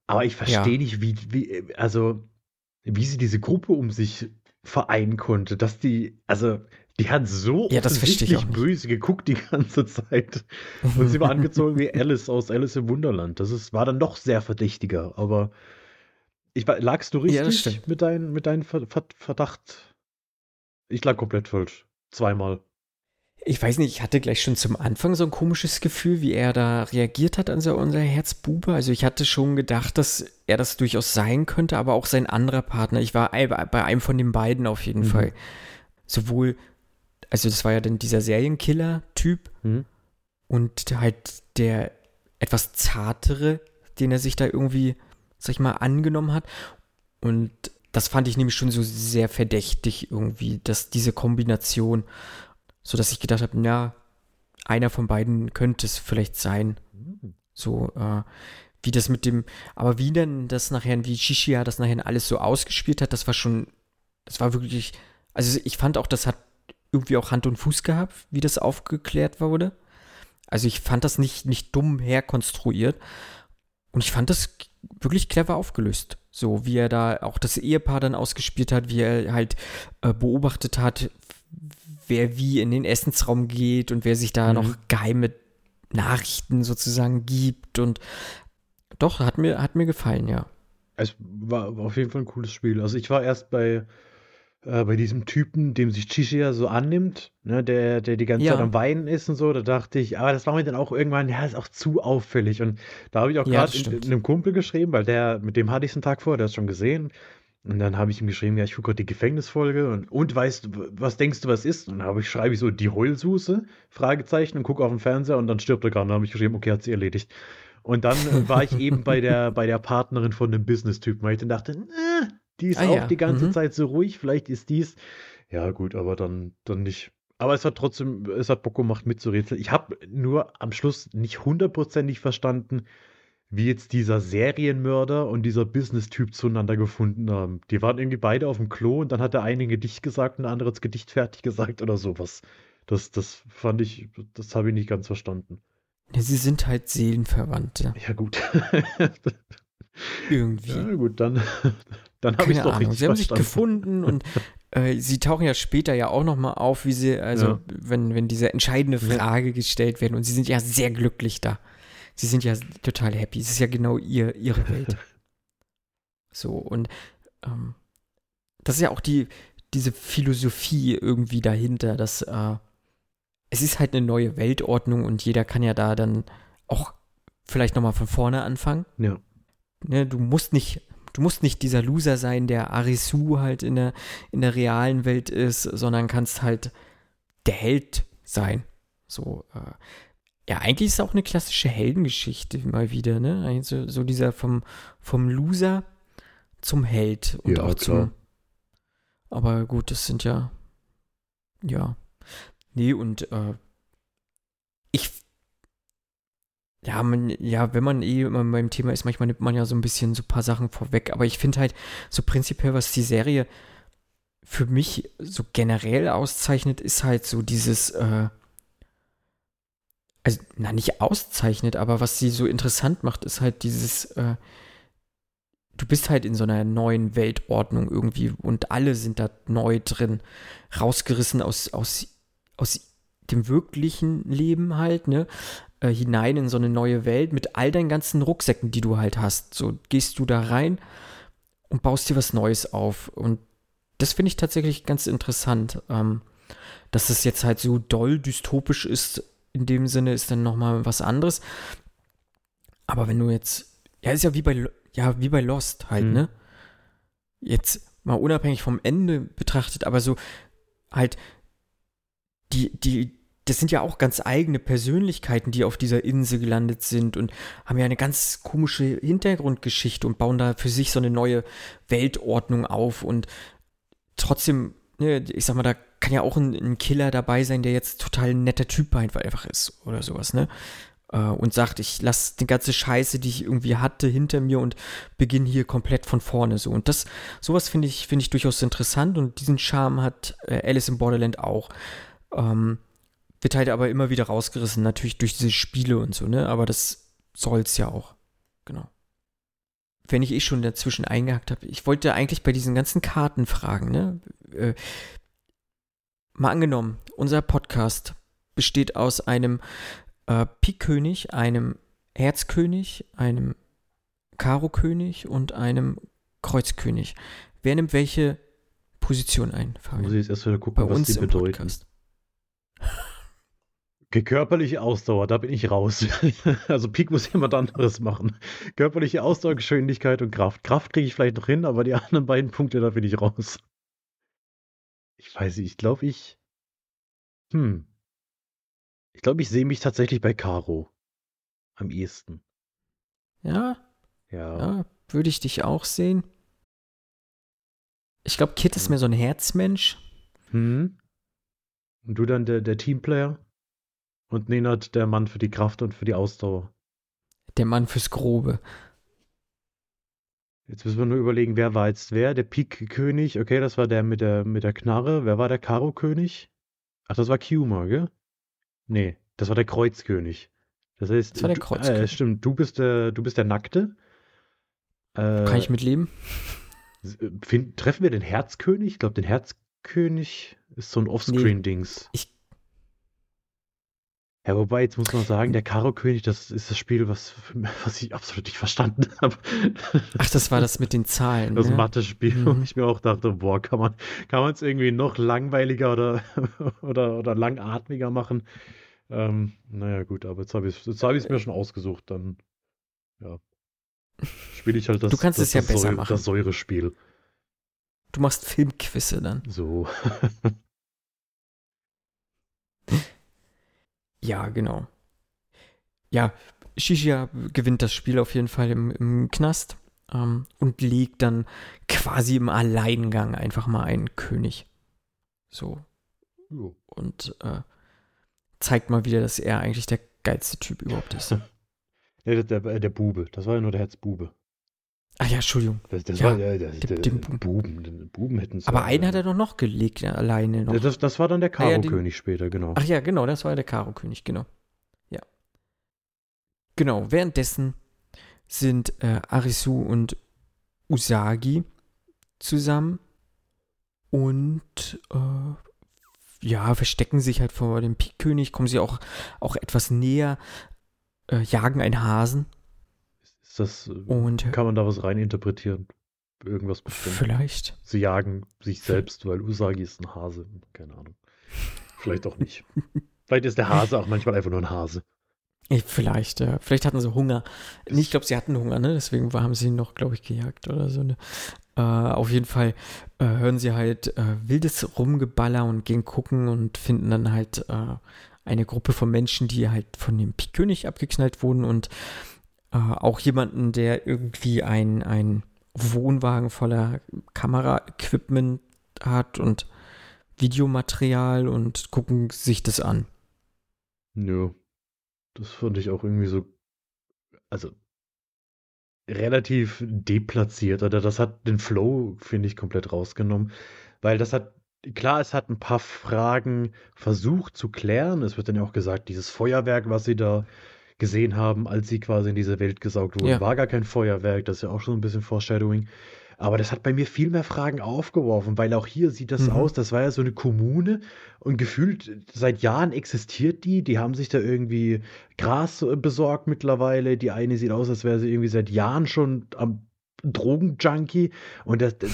Aber ich verstehe ja. nicht, wie, wie, also, wie sie diese Gruppe um sich vereinen konnte, dass die, also, die hat so ja, offensichtlich böse geguckt die ganze <laughs> Zeit. Und sie war angezogen wie Alice aus Alice im Wunderland. Das ist, war dann doch sehr verdächtiger, aber ich, lagst du richtig ja, mit, dein, mit deinem Verdacht? Ich lag komplett falsch. Zweimal. Ich weiß nicht, ich hatte gleich schon zum Anfang so ein komisches Gefühl, wie er da reagiert hat an so unser Herzbube. Also ich hatte schon gedacht, dass er das durchaus sein könnte, aber auch sein anderer Partner. Ich war bei einem von den beiden auf jeden mhm. Fall. Sowohl, also das war ja dann dieser Serienkiller-Typ mhm. und halt der etwas zartere, den er sich da irgendwie sag ich mal, angenommen hat. Und das fand ich nämlich schon so sehr verdächtig irgendwie, dass diese Kombination, so dass ich gedacht habe, ja, einer von beiden könnte es vielleicht sein. So, äh, wie das mit dem, aber wie denn das nachher, wie Shishia das nachher alles so ausgespielt hat, das war schon, das war wirklich, also ich fand auch, das hat irgendwie auch Hand und Fuß gehabt, wie das aufgeklärt wurde. Also ich fand das nicht, nicht dumm herkonstruiert. Und ich fand das wirklich clever aufgelöst. So wie er da auch das Ehepaar dann ausgespielt hat, wie er halt äh, beobachtet hat, wer wie in den Essensraum geht und wer sich da mhm. noch geheime Nachrichten sozusagen gibt. Und doch, hat mir, hat mir gefallen, ja. Es war auf jeden Fall ein cooles Spiel. Also ich war erst bei äh, bei diesem Typen, dem sich Chishia so annimmt, ne, der, der die ganze ja. Zeit am Weinen ist und so, da dachte ich, aber das war mir dann auch irgendwann, ja, ist auch zu auffällig. Und da habe ich auch gerade ja, einem Kumpel geschrieben, weil der, mit dem hatte ich es einen Tag vor, der hat es schon gesehen. Und dann habe ich ihm geschrieben, ja, ich gucke gerade die Gefängnisfolge und, und weißt was denkst du, was ist? Und dann habe ich, schreibe ich so die Heulsuse, Fragezeichen, und gucke auf den Fernseher und dann stirbt er gerade. Und dann habe ich geschrieben, okay, hat sie erledigt. Und dann war ich eben bei <laughs> der, bei der Partnerin von dem Business-Typen, weil ich dann dachte, äh, die ist ah, auch ja. die ganze mhm. Zeit so ruhig. Vielleicht ist dies. Ja, gut, aber dann, dann nicht. Aber es hat trotzdem, es hat Bock gemacht mitzurätseln. Ich habe nur am Schluss nicht hundertprozentig verstanden, wie jetzt dieser Serienmörder und dieser Business-Typ zueinander gefunden haben. Die waren irgendwie beide auf dem Klo und dann hat der eine ein Gedicht gesagt und der andere das Gedicht fertig gesagt oder sowas. Das, das fand ich, das habe ich nicht ganz verstanden. Sie sind halt Seelenverwandte. Ja, gut. <laughs> Irgendwie. Ja, gut, dann, <laughs> dann habe ich doch Ahnung. richtig Sie haben sich gefunden und <laughs> äh, sie tauchen ja später ja auch nochmal auf, wie sie, also ja. wenn, wenn diese entscheidende Frage ja. gestellt werden und sie sind ja sehr glücklich da. Sie sind ja total happy. Es ist ja genau ihr, ihre Welt. <laughs> so, und ähm, das ist ja auch die, diese Philosophie irgendwie dahinter, dass äh, es ist halt eine neue Weltordnung und jeder kann ja da dann auch vielleicht nochmal von vorne anfangen. Ja. Ne, du musst nicht du musst nicht dieser Loser sein, der Arisu halt in der, in der realen Welt ist, sondern kannst halt der Held sein. So, äh, ja, eigentlich ist es auch eine klassische Heldengeschichte mal wieder, ne? Also, so dieser vom, vom Loser zum Held und ja, auch klar. zum. Aber gut, das sind ja. Ja. Nee, und äh, ich. Ja, man, ja, wenn man eh immer beim Thema ist, manchmal nimmt man ja so ein bisschen so ein paar Sachen vorweg. Aber ich finde halt so prinzipiell, was die Serie für mich so generell auszeichnet, ist halt so dieses, äh, also, na, nicht auszeichnet, aber was sie so interessant macht, ist halt dieses, äh, du bist halt in so einer neuen Weltordnung irgendwie und alle sind da neu drin, rausgerissen aus, aus, aus dem wirklichen Leben halt, ne? Äh, hinein in so eine neue Welt mit all deinen ganzen Rucksäcken, die du halt hast. So gehst du da rein und baust dir was Neues auf. Und das finde ich tatsächlich ganz interessant. Ähm, dass es jetzt halt so doll dystopisch ist, in dem Sinne ist dann nochmal was anderes. Aber wenn du jetzt, ja, ist ja wie bei, ja, wie bei Lost halt, Mhm. ne? Jetzt mal unabhängig vom Ende betrachtet, aber so halt, die, die, das sind ja auch ganz eigene Persönlichkeiten, die auf dieser Insel gelandet sind und haben ja eine ganz komische Hintergrundgeschichte und bauen da für sich so eine neue Weltordnung auf und trotzdem, ne, ich sag mal, da kann ja auch ein, ein Killer dabei sein, der jetzt total ein netter Typ einfach ist oder sowas, ne? Äh, Und sagt, ich lasse die ganze Scheiße, die ich irgendwie hatte, hinter mir und beginne hier komplett von vorne so. Und das, sowas finde ich, finde ich durchaus interessant und diesen Charme hat äh, Alice in Borderland auch. Ähm, wird halt aber immer wieder rausgerissen, natürlich durch diese Spiele und so, ne? Aber das soll's ja auch. Genau. Wenn ich eh schon dazwischen eingehakt habe, ich wollte eigentlich bei diesen ganzen Karten fragen, ne? Äh, mal angenommen, unser Podcast besteht aus einem äh, Pik-König, einem Herzkönig, einem Karo-König und einem Kreuzkönig. Wer nimmt welche Position ein, Muss Fabian? ich jetzt erst wieder Bei gucken, was uns die bedeuten. Körperliche Ausdauer, da bin ich raus. <laughs> Also Peak muss jemand anderes machen. Körperliche Ausdauer, Geschwindigkeit und Kraft. Kraft kriege ich vielleicht noch hin, aber die anderen beiden Punkte, da bin ich raus. Ich weiß nicht, ich glaube, ich. Hm. Ich glaube, ich sehe mich tatsächlich bei Caro. Am ehesten. Ja, Ja. ja, würde ich dich auch sehen. Ich glaube, Kit ist Ja. mehr so ein Herzmensch. Hm. Und du dann der, der Teamplayer? Und Nenad der Mann für die Kraft und für die Ausdauer. Der Mann fürs Grobe. Jetzt müssen wir nur überlegen, wer war jetzt wer? Der Pik-König, okay, das war der mit der, mit der Knarre. Wer war der Karo-König? Ach, das war Kuma, gell? Nee, das war der Kreuzkönig. Das heißt, Das war der du, Kreuzkönig. Äh, stimmt, du bist der, du bist der Nackte. Äh, Kann ich mitleben? find, treffen wir den Herzkönig? Ich glaube, den Herzkönig ist so ein Offscreen-Dings. Ich- Ja, wobei, jetzt muss man sagen, der Karo-König, das ist das Spiel, was, was ich absolut nicht verstanden habe. Ach, das war das mit den Zahlen. Das ne? Mathe-Spiel, wo Mhm. ich mir auch dachte, boah, kann man kann es irgendwie noch langweiliger oder, <laughs> oder, oder langatmiger machen? Ähm, naja, gut, aber jetzt habe ich es hab mir schon ausgesucht, dann ja. Spiele ich halt das, Du kannst das, es ja das, besser Säure- machen. das Säurespiel. Du machst Filmquizze dann. So. <laughs> Ja, genau. Ja, Shishia gewinnt das Spiel auf jeden Fall im, im Knast ähm, und legt dann quasi im Alleingang einfach mal einen König. So. Und äh, zeigt mal wieder, dass er eigentlich der geilste Typ überhaupt ist. <laughs> Der, der, der Bube, das war ja nur der Herzbube. Ach ja, Entschuldigung. Das, das Ja, war ja der, dem- dem Buben. Den Buben hätten. Aber einen hat er doch noch gelegt, ja, alleine noch. Ja, das, das war dann der Ah, ja, Karo-König später, genau. Ach ja, genau, das war der Karo-König, genau. Ja. Genau, währenddessen sind äh, Arisu und Usagi zusammen und äh, ja, verstecken sich halt vor dem Pik-König, kommen sie auch, auch etwas näher, äh, jagen einen Hasen Ist das, äh, und kann man da was rein interpretieren? Irgendwas bestimmt. vielleicht. Sie jagen sich selbst, weil Usagi ist ein Hase. Keine Ahnung. Vielleicht auch nicht. Vielleicht ist der Hase auch manchmal einfach nur ein Hase. Eh, Vielleicht, ja. Vielleicht hatten sie Hunger. Nee, ich glaube, sie hatten Hunger, ne? Deswegen haben sie ihn noch, glaube ich, gejagt oder so. Ne? Äh, auf jeden Fall äh, hören sie halt äh, wildes Rumgeballer und gehen gucken und finden dann halt äh, eine Gruppe von Menschen, die halt von dem Pik-König abgeknallt wurden und äh, auch jemanden, der irgendwie ein, ein Wohnwagen voller Kamera-Equipment hat und Videomaterial und gucken sich das an. Ja, das fand ich auch irgendwie so, also relativ deplatziert. Oder das hat den Flow, finde ich, komplett rausgenommen. Weil das hat, klar, es hat ein paar Fragen versucht zu klären. Es wird dann ja auch gesagt, dieses Feuerwerk, was sie da gesehen haben, als sie quasi in diese Welt gesaugt wurden, Ja. war gar kein Feuerwerk. Das ist ja auch schon ein bisschen Foreshadowing. Aber das hat bei mir viel mehr Fragen aufgeworfen, weil auch hier sieht das Mhm. aus, das war ja so eine Kommune und gefühlt seit Jahren existiert die. Die haben sich da irgendwie Gras äh, besorgt mittlerweile. Die eine sieht aus, als wäre sie irgendwie seit Jahren schon am Drogenjunkie. Und das, das,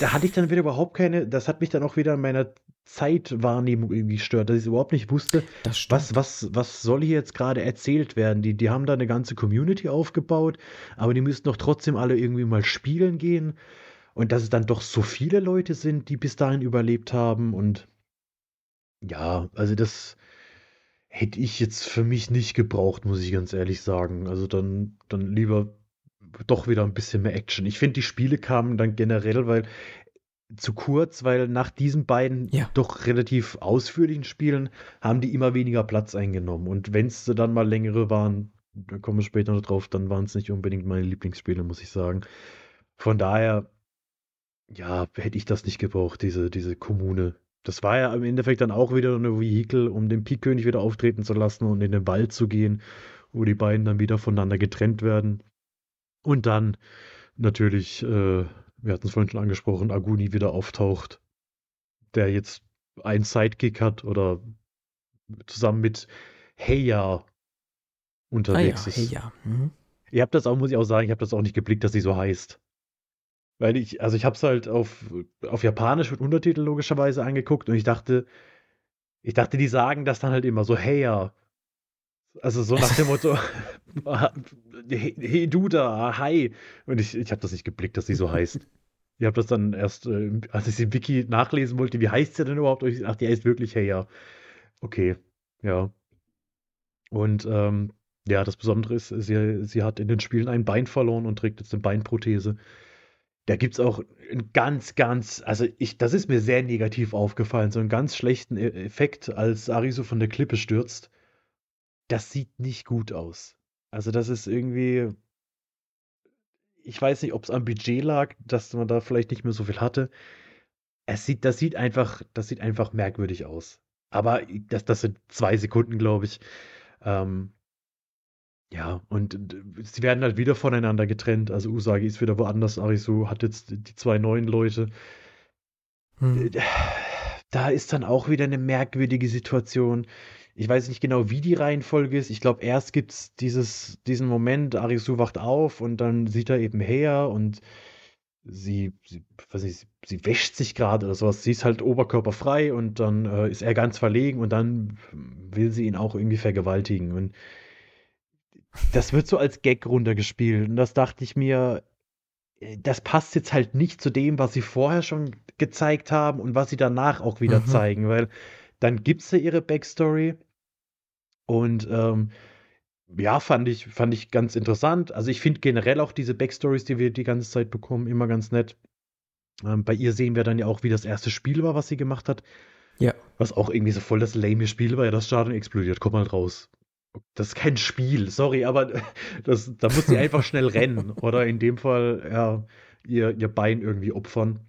da hatte ich dann wieder überhaupt keine, das hat mich dann auch wieder in meiner Zeitwahrnehmung irgendwie gestört, dass ich überhaupt nicht wusste, was, was, was soll hier jetzt gerade erzählt werden? Die, die haben da eine ganze Community aufgebaut, aber die müssten doch trotzdem alle irgendwie mal spielen gehen. Und dass es dann doch so viele Leute sind, die bis dahin überlebt haben. Und ja, also das hätte ich jetzt für mich nicht gebraucht, muss ich ganz ehrlich sagen. Also dann, dann lieber doch wieder ein bisschen mehr Action. Ich finde, die Spiele kamen dann generell, weil zu kurz, weil nach diesen beiden Ja. doch relativ ausführlichen Spielen haben die immer weniger Platz eingenommen. Und wenn es dann mal längere waren, da kommen wir später noch drauf, dann waren es nicht unbedingt meine Lieblingsspiele, muss ich sagen. Von daher, ja, hätte ich das nicht gebraucht, diese, diese Kommune. Das war ja im Endeffekt dann auch wieder eine Vehikel, um den Pikkönig wieder auftreten zu lassen und in den Wald zu gehen, wo die beiden dann wieder voneinander getrennt werden. Und dann natürlich, äh, wir hatten es vorhin schon angesprochen, Aguni wieder auftaucht, der jetzt einen Sidekick hat oder zusammen mit Heya ah ja, unterwegs ist. hey, ja. Mhm. Ihr habt das auch, muss ich auch sagen, ich habe das auch nicht geblickt, dass sie so heißt. Weil ich, also ich habe es halt auf, auf Japanisch mit Untertitel logischerweise angeguckt und ich dachte, ich dachte, die sagen das dann halt immer so, hey ja. Also so nach dem Motto, <laughs> hey, du da, hi. Und ich, ich habe das nicht geblickt, dass sie so heißt. Ich habe das dann erst, äh, als ich sie im Wiki nachlesen wollte, wie heißt sie denn überhaupt? Und ich dachte, die heißt wirklich hey ja. Okay, ja. Und ähm, ja, das Besondere ist, sie, sie hat in den Spielen ein Bein verloren und trägt jetzt eine Beinprothese. Da gibt es auch einen ganz, ganz, also ich, das ist mir sehr negativ aufgefallen, so einen ganz schlechten E- Effekt, als Arisu von der Klippe stürzt. Das sieht nicht gut aus. Also das ist irgendwie, ich weiß nicht, ob es am Budget lag, dass man da vielleicht nicht mehr so viel hatte. Es sieht, das sieht einfach, das sieht einfach merkwürdig aus. Aber das, das sind zwei Sekunden, glaube ich. Ähm, ja, und sie werden halt wieder voneinander getrennt. Also Usagi ist wieder woanders, Arisu hat jetzt die zwei neuen Leute. Hm. Da ist dann auch wieder eine merkwürdige Situation. Ich weiß nicht genau, wie die Reihenfolge ist. Ich glaube, erst gibt es diesen Moment, Arisu wacht auf und dann sieht er eben her und sie, sie, weiß nicht, sie, wäscht sich gerade oder sowas. Sie ist halt oberkörperfrei und dann äh, ist er ganz verlegen und dann will sie ihn auch irgendwie vergewaltigen. Und das wird so als Gag runtergespielt. Und das dachte ich mir, äh, das passt jetzt halt nicht zu dem, was sie vorher schon gezeigt haben und was sie danach auch wieder Mhm. zeigen, weil dann gibt es ja ihre Backstory und ähm, ja, fand ich, fand ich ganz interessant. Also ich finde generell auch diese Backstories, die wir die ganze Zeit bekommen, immer ganz nett. Ähm, bei ihr sehen wir dann ja auch, wie das erste Spiel war, was sie gemacht hat. Ja. Was auch irgendwie so voll das lame Spiel war. Ja, das Stadion explodiert. Komm mal raus. Das ist kein Spiel, sorry, aber <laughs> das, da muss sie einfach schnell rennen. Oder in dem Fall, ja, ihr, ihr Bein irgendwie opfern.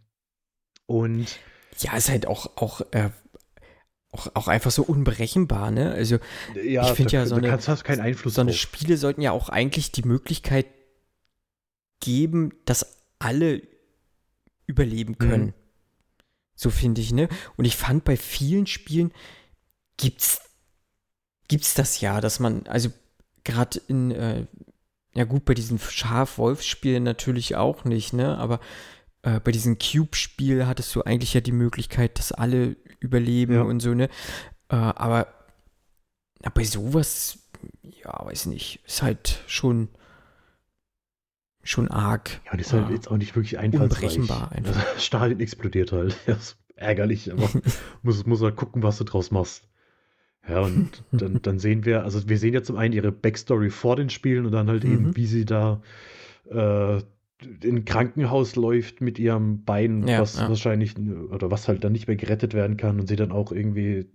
Und Ja, ist halt auch, auch, äh, auch, auch einfach so unberechenbar, ne? Also ja, Ich find da, ja so eine- so eine. Spiele sollten ja auch eigentlich die Möglichkeit geben, dass alle überleben können. Mhm. So finde ich, ne? Und ich fand bei vielen Spielen gibt's gibt's das ja, dass man also gerade in äh, ja gut bei diesen Schaf-Wolf-Spielen natürlich auch nicht, ne? Aber äh, bei diesem Cube-Spiel hattest du eigentlich ja die Möglichkeit, dass alle überleben Ja. und so, ne? Äh, aber na, bei sowas, ja, weiß nicht, ist halt schon schon arg. Ja, und ist halt Ja. jetzt auch nicht wirklich einfallsreich. Unberechenbar einfach. <laughs> Also, das Stadion explodiert halt. <laughs> Das ist ärgerlich, aber <laughs> muss, muss halt gucken, was du draus machst. Ja, und dann, dann sehen wir, also wir sehen ja zum einen ihre Backstory vor den Spielen und dann halt Mhm. eben, wie sie da äh, in Krankenhaus läuft mit ihrem Bein, Ja, was ja. wahrscheinlich oder was halt dann nicht mehr gerettet werden kann und sie dann auch irgendwie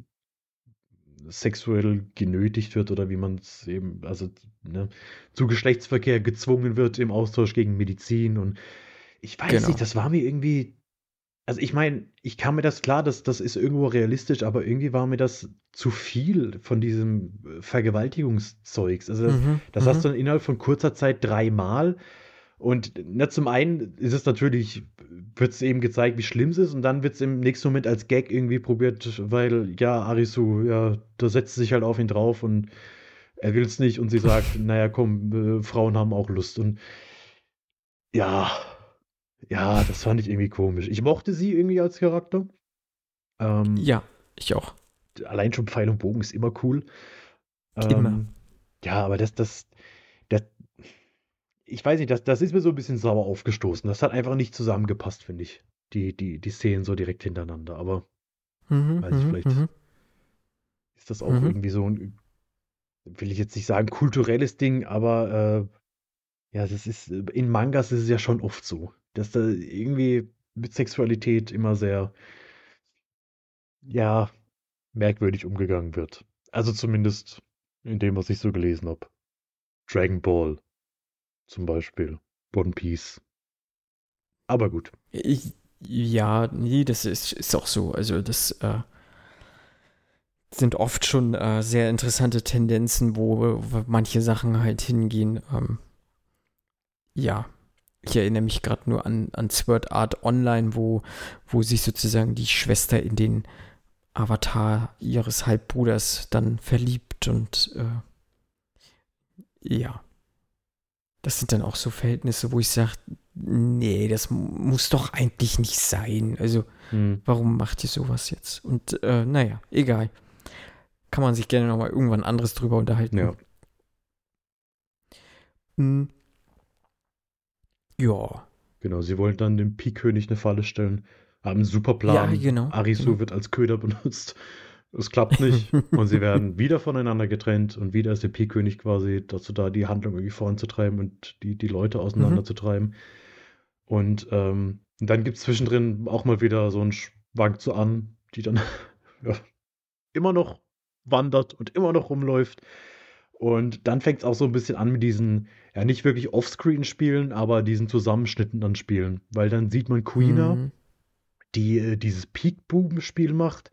sexuell genötigt wird oder wie man es eben, also ne, zu Geschlechtsverkehr gezwungen wird im Austausch gegen Medizin und ich weiß Genau. nicht, das war mir irgendwie, also ich meine, ich kam mir das klar, dass das ist irgendwo realistisch, aber irgendwie war mir das zu viel von diesem äh, Vergewaltigungszeugs. Also das, Mhm, das mhm. hast du dann innerhalb von kurzer Zeit dreimal. Und na, zum einen ist es natürlich, wird es eben gezeigt, wie schlimm es ist, und dann wird es im nächsten Moment als Gag irgendwie probiert, weil ja, Arisu, ja, da setzt sie sich halt auf ihn drauf und er will es nicht und sie sagt, <laughs> naja, komm, äh, Frauen haben auch Lust. Und ja, ja, das fand ich irgendwie komisch. Ich mochte sie irgendwie als Charakter. Ähm, Ja, ich auch. allein schon Pfeil und Bogen ist immer cool. Immer. Ähm, ja, aber das, das, ich weiß nicht, das, das ist mir so ein bisschen sauer aufgestoßen. Das hat einfach nicht zusammengepasst, finde ich. Die, die, die Szenen so direkt hintereinander. Aber Mhm, Weiß ich mhm, vielleicht. mhm. ist das auch Mhm. irgendwie so ein, will ich jetzt nicht sagen, kulturelles Ding, aber äh, ja, das ist, in Mangas ist es ja schon oft so, dass da irgendwie mit Sexualität immer sehr, ja, merkwürdig umgegangen wird. Also zumindest in dem, was ich so gelesen habe. Dragon Ball zum Beispiel, One Piece. Aber gut. Ich, ja, nee, das ist, ist auch so. Also das äh, sind oft schon äh, sehr interessante Tendenzen, wo, wo manche Sachen halt hingehen. Ähm, ja, ich erinnere mich gerade nur an, an Sword Art Online, wo, wo sich sozusagen die Schwester in den Avatar ihres Halbbruders dann verliebt und äh, ja. Das sind dann auch so Verhältnisse, wo ich sage, nee, das mu- muss doch eigentlich nicht sein. Also, Hm. warum macht ihr sowas jetzt? Und äh, naja, egal. Kann man sich gerne nochmal irgendwann anderes drüber unterhalten. Ja. Hm. Ja. Genau, sie wollen dann dem Pi-König eine Falle stellen. Haben einen super Plan. Ja, genau, Arisu genau. wird als Köder benutzt. Es klappt nicht. <laughs> und sie werden wieder voneinander getrennt. Und wieder ist der Pi-König quasi dazu da, die Handlung irgendwie voranzutreiben und die, die Leute auseinanderzutreiben. Und ähm, dann gibt es zwischendrin auch mal wieder so einen Schwank zu an, die dann <laughs> ja, immer noch wandert und immer noch rumläuft. Und dann fängt es auch so ein bisschen an mit diesen, ja, nicht wirklich Offscreen-Spielen, aber diesen Zusammenschnitten dann Spielen. Weil dann sieht man Queena, Mhm. die äh, dieses Peek-Buben-Spiel macht.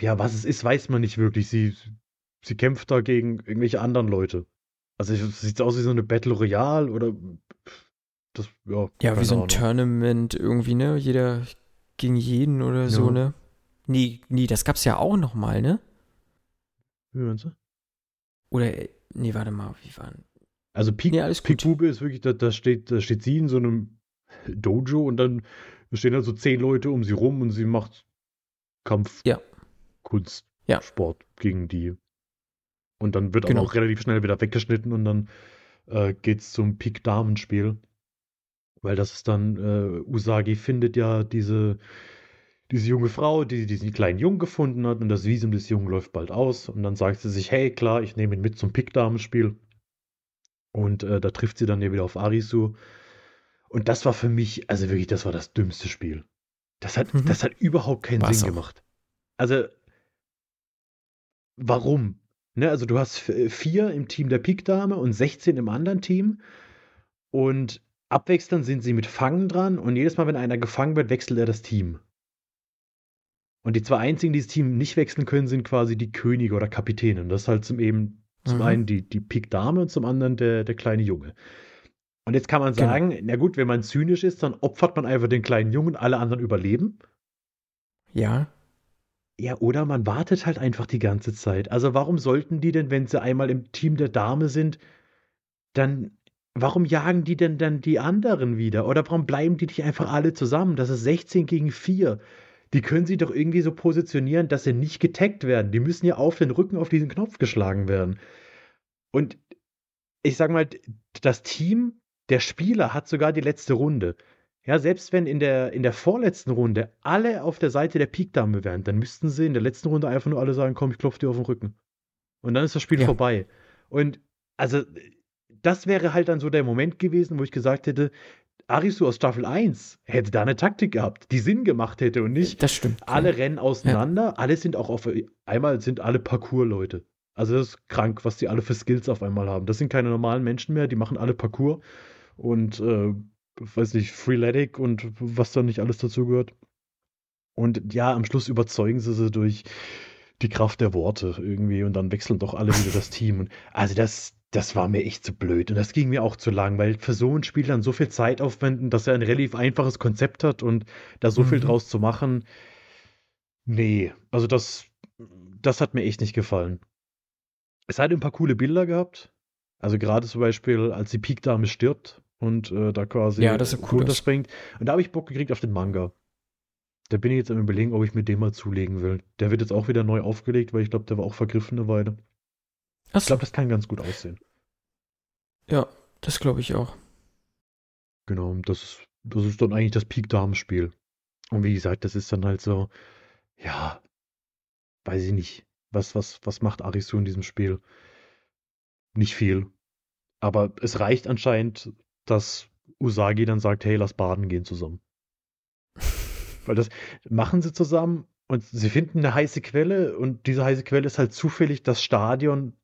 Ja, was es ist, weiß man nicht wirklich. Sie, sie kämpft da gegen irgendwelche anderen Leute. Also es sieht aus wie so eine Battle Royale oder das, ja. Ja, wie so ein Ahnung. Tournament irgendwie, ne? Jeder gegen jeden oder so, Ja. ne? Nee, nee, das gab's ja auch noch mal, ne? Wie meinst du? Oder, äh, nee, warte mal, wie waren. Also Peek, Nee. Bube ist wirklich, da, da, steht, da steht sie in so einem Dojo und dann stehen da so zehn Leute um sie rum und sie macht Kampf, Ja. Kunst, Ja. Sport gegen die. Und dann wird Genau. auch relativ schnell wieder weggeschnitten und dann äh, geht's zum Pik-Damenspiel. Weil das ist dann, äh, Usagi findet ja diese, diese junge Frau, die diesen kleinen Jungen gefunden hat und das Visum des Jungen läuft bald aus. Und dann sagt sie sich, hey, klar, ich nehme ihn mit zum Pik-Damenspiel. Und äh, da trifft sie dann ja wieder auf Arisu. Und das war für mich, also wirklich, das war das dümmste Spiel. Das hat, Mhm. das hat überhaupt keinen War's Sinn auch. gemacht. Also, warum? Ne, also du hast f- vier im Team der Pik-Dame und 16 im anderen Team. Und abwechselnd sind sie mit Fangen dran und jedes Mal, wenn einer gefangen wird, wechselt er das Team. Und die zwei einzigen, die das Team nicht wechseln können, sind quasi die Könige oder Kapitäne. Und das ist halt zum eben zum Mhm. einen die, die Pik-Dame und zum anderen der, der kleine Junge. Und jetzt kann man Genau. sagen, na gut, wenn man zynisch ist, dann opfert man einfach den kleinen Jungen, alle anderen überleben. Ja, Ja, oder man wartet halt einfach die ganze Zeit. Also warum sollten die denn, wenn sie einmal im Team der Dame sind, dann, warum jagen die denn dann die anderen wieder? Oder warum bleiben die nicht einfach alle zusammen? Das ist 16 gegen 4. Die können sie doch irgendwie so positionieren, dass sie nicht getaggt werden. Die müssen ja auf den Rücken auf diesen Knopf geschlagen werden. Und ich sag mal, das Team der Spieler hat sogar die letzte Runde. Ja, selbst wenn in der, in der vorletzten Runde alle auf der Seite der Pik-Dame wären, dann müssten sie in der letzten Runde einfach nur alle sagen, komm, ich klopfe dir auf den Rücken. Und dann ist das Spiel Ja. vorbei. Und also, das wäre halt dann so der Moment gewesen, wo ich gesagt hätte, Arisu aus Staffel 1 hätte da eine Taktik gehabt, die Sinn gemacht hätte und nicht Das stimmt. alle rennen auseinander, alle sind auch auf einmal sind alle Parkour-Leute. Also das ist krank, was die alle für Skills auf einmal haben. Das sind keine normalen Menschen mehr, die machen alle Parkour und äh, weiß nicht, Freeletics und was da nicht alles dazu gehört. Und ja, am Schluss überzeugen sie sie durch die Kraft der Worte irgendwie und dann wechseln doch alle wieder das Team. Und also das, das war mir echt zu blöd und das ging mir auch zu lang, weil für so ein Spiel dann so viel Zeit aufwenden, dass er ein relativ einfaches Konzept hat und da so viel Mhm. draus zu machen. Nee, also das, das hat mir echt nicht gefallen. Es hat ein paar coole Bilder gehabt. Also gerade zum Beispiel, als die Peak-Dame stirbt und äh, da quasi Ja, das cool aus. runterspringt. Und da habe ich Bock gekriegt auf den Manga. Da bin ich jetzt am überlegen, ob ich mir den mal zulegen will. Der wird jetzt auch wieder neu aufgelegt, weil ich glaube, der war auch vergriffen eine Weile. Ich Achso, glaube, das kann ganz gut aussehen. ja, das glaube ich auch. Genau, das ist, das ist dann eigentlich das Peak-Damen-Spiel. Und wie gesagt, das ist dann halt so, ja, weiß ich nicht. Was, was, was macht Arisu in diesem Spiel? Nicht viel. Aber es reicht anscheinend, dass Usagi dann sagt, hey, lass baden gehen zusammen. <laughs> Weil das machen sie zusammen und sie finden eine heiße Quelle und diese heiße Quelle ist halt zufällig das Stadion,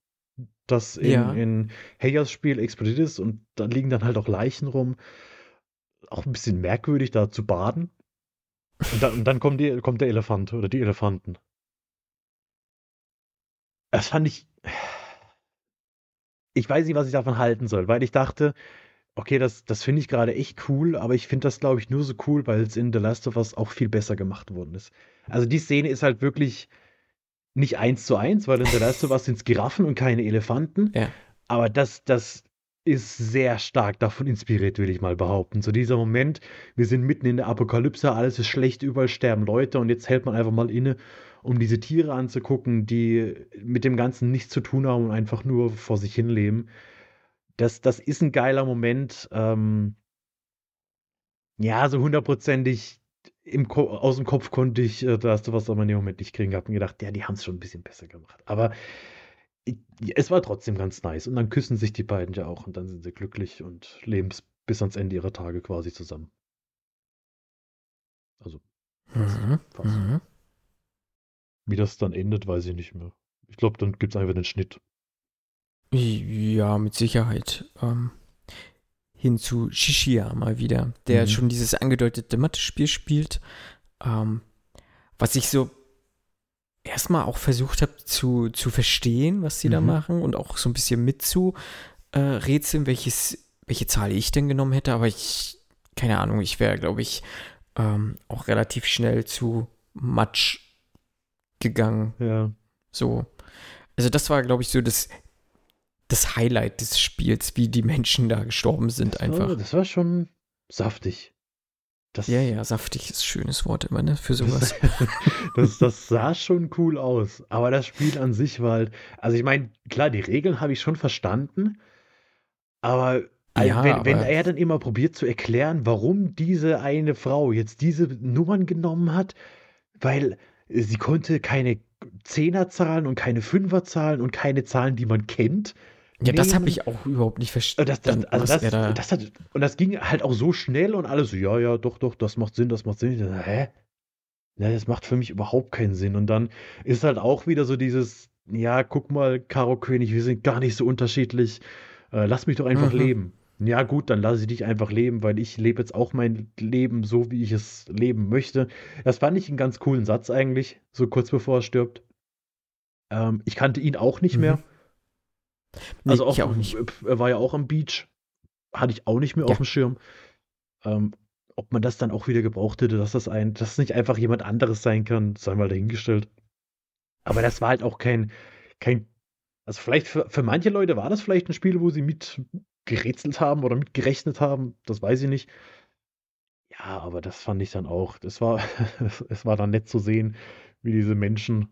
das in, Ja. in Heyas Spiel explodiert ist und da liegen dann halt auch Leichen rum. Auch ein bisschen merkwürdig, da zu baden. Und dann, und dann kommt, die, kommt der Elefant oder die Elefanten. Das fand ich. Ich weiß nicht, was ich davon halten soll, weil ich dachte, okay, das, das finde ich gerade echt cool, aber ich finde das, glaube ich, nur so cool, weil es in The Last of Us auch viel besser gemacht worden ist. Also die Szene ist halt wirklich nicht eins zu eins, weil in The Last of Us sind es Giraffen und keine Elefanten. Ja. Aber das, das ist sehr stark davon inspiriert, will ich mal behaupten. So dieser Moment, wir sind mitten in der Apokalypse, alles ist schlecht, überall sterben Leute und jetzt hält man einfach mal inne, um diese Tiere anzugucken, die mit dem Ganzen nichts zu tun haben und einfach nur vor sich hin leben. Das, das ist ein geiler Moment. Ähm, ja, so hundertprozentig aus dem Kopf konnte ich, äh, da hast du was aber in dem Moment nicht kriegen, hab mir gedacht, ja, die haben es schon ein bisschen besser gemacht. Aber ich, es war trotzdem ganz nice. Und dann küssen sich die beiden ja auch und dann sind sie glücklich und leben bis- bis ans Ende ihrer Tage quasi zusammen. Also, Mhm. fast. Mhm. Wie das dann endet, weiß ich nicht mehr. Ich glaube, dann gibt es einfach den Schnitt. Ja, mit Sicherheit. Ähm, hin zu Shishia mal wieder, der Mhm. schon dieses angedeutete Mathe-Spiel spielt. Ähm, was ich so erstmal auch versucht habe zu, zu verstehen, was sie da Mhm. machen und auch so ein bisschen mitzu äh, welches, welche Zahl ich denn genommen hätte, aber ich, keine Ahnung, ich wäre, glaube ich, ähm, auch relativ schnell zu Matsch gegangen. Ja. So. Also das war, glaube ich, so das, das Highlight des Spiels, wie die Menschen da gestorben sind Das einfach. War, das war schon saftig. Das, Ja, ja, saftig ist ein schönes Wort immer, ne? Für sowas. <laughs> das, das sah schon cool aus. Aber das Spiel an sich war halt. Also, ich meine, klar, die Regeln habe ich schon verstanden. Aber, also Ja, wenn, wenn er dann immer probiert zu erklären, warum diese eine Frau jetzt diese Nummern genommen hat, weil sie konnte keine Zehnerzahlen und keine Fünferzahlen und keine Zahlen, die man kennt. Ja, das habe ich auch überhaupt nicht Äh, verstanden. Das, das, also das, da, das hat, und das ging halt auch so schnell und alles so, ja, ja, doch, doch, das macht Sinn, das macht Sinn. Dachte, hä? Ja, das macht für mich überhaupt keinen Sinn. Und dann ist halt auch wieder so dieses, ja, guck mal, Karo König, wir sind gar nicht so unterschiedlich. Äh, lass mich doch einfach Mhm. leben. Ja, gut, dann lasse ich dich einfach leben, weil ich lebe jetzt auch mein Leben so, wie ich es leben möchte. Das fand ich einen ganz coolen Satz eigentlich, so kurz bevor er stirbt. Ähm, ich kannte ihn auch nicht Mhm. mehr. Nee, Also auch, ich auch nicht. er war ja auch am Beach. Hatte ich auch nicht mehr Ja. auf dem Schirm. Ähm, ob man das dann auch wieder gebraucht hätte, dass das ein, dass es nicht einfach jemand anderes sein kann, sei mal dahingestellt. Aber das war halt auch kein, kein, also vielleicht für, für manche Leute war das vielleicht ein Spiel, wo sie mit gerätselt haben oder mitgerechnet haben, das weiß ich nicht. Ja, aber das fand ich dann auch. Das war, <laughs> es war dann nett zu sehen, wie diese Menschen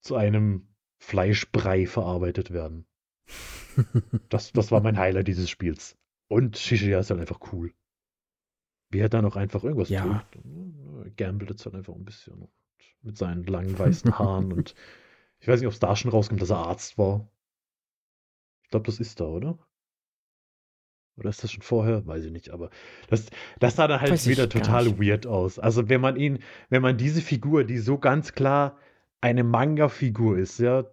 zu einem Fleischbrei verarbeitet werden. Das, das war mein Highlight dieses Spiels. Und Shishia ist halt einfach cool. Wie er dann auch einfach irgendwas Ja. tut. Gambelt jetzt halt einfach ein bisschen mit seinen langen weißen Haaren <laughs> und ich weiß nicht, ob es da schon rauskommt, dass er Arzt war. Ich glaube, das ist da, oder? Oder ist das schon vorher? Weiß ich nicht, aber das, das sah dann halt Weiß wieder total weird aus. Also wenn man ihn, wenn man diese Figur, die so ganz klar eine Manga-Figur ist, ja,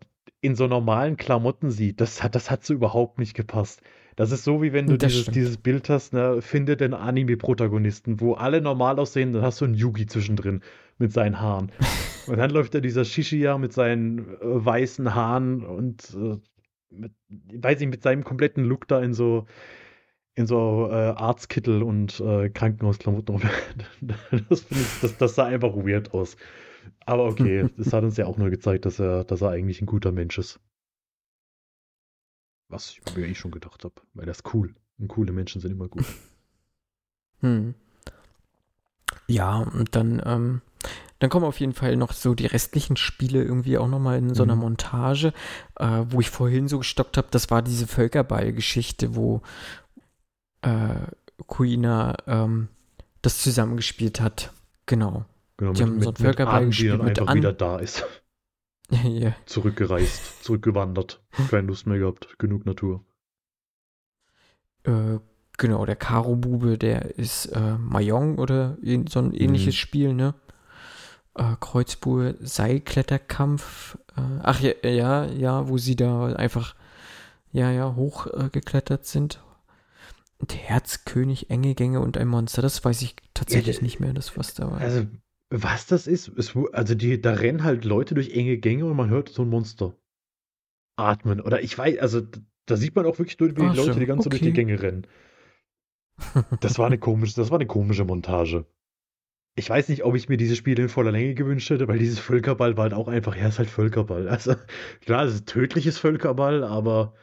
in so normalen Klamotten sieht, das hat, das hat so überhaupt nicht gepasst. Das ist so, wie wenn du Das dieses, stimmt. dieses Bild hast, ne, finde den Anime-Protagonisten, wo alle normal aussehen, dann hast du einen Yugi zwischendrin mit seinen Haaren. <laughs> Und dann läuft da dieser Shishiya mit seinen äh, weißen Haaren und äh, mit, weiß ich, mit seinem kompletten Look da in so in so äh, Arztkittel und äh, Krankenhausklamotten <laughs> das, ich, das, das sah einfach weird aus. Aber okay, <laughs> das hat uns ja auch nur gezeigt, dass er, dass er eigentlich ein guter Mensch ist. Was ich mir eh schon gedacht habe, weil das ist cool. Und coole Menschen sind immer gut. <laughs> Hm. Ja, und dann, ähm, dann kommen auf jeden Fall noch so die restlichen Spiele irgendwie auch nochmal in so einer Mhm. Montage, äh, wo ich vorhin so gestockt habe, das war diese Völkerball-Geschichte, wo äh, Kuina ähm, das zusammengespielt hat. Genau. Genau, Die haben so einen Völkerball die gespielt dann mit einfach An- wieder da ist. <laughs> ja. Zurückgereist, zurückgewandert. Keine Lust mehr gehabt, genug Natur. Äh, genau, der Karo-Bube, der ist äh, Mahjong oder so ein ähnliches Mhm. Spiel, ne? Äh, Kreuzbube, Seilkletterkampf. Äh, ach ja, ja, ja, wo sie da einfach, ja, ja, hochgeklettert äh, sind. Und Herzkönig, enge Gänge und ein Monster, das weiß ich tatsächlich der- nicht mehr, das was da war. Also, was das ist, es, also die, da rennen halt Leute durch enge Gänge und man hört so ein Monster atmen. Oder ich weiß, also da sieht man auch wirklich nur, wie Ach die Leute so, die ganze Zeit durch die okay. Gänge rennen. <laughs> Das war eine komische, das war eine komische Montage. Ich weiß nicht, ob ich mir dieses Spiel in voller Länge gewünscht hätte, weil dieses Völkerball war halt auch einfach, ja, ist halt Völkerball. <laughs> Also, klar, es ist tödliches Völkerball, aber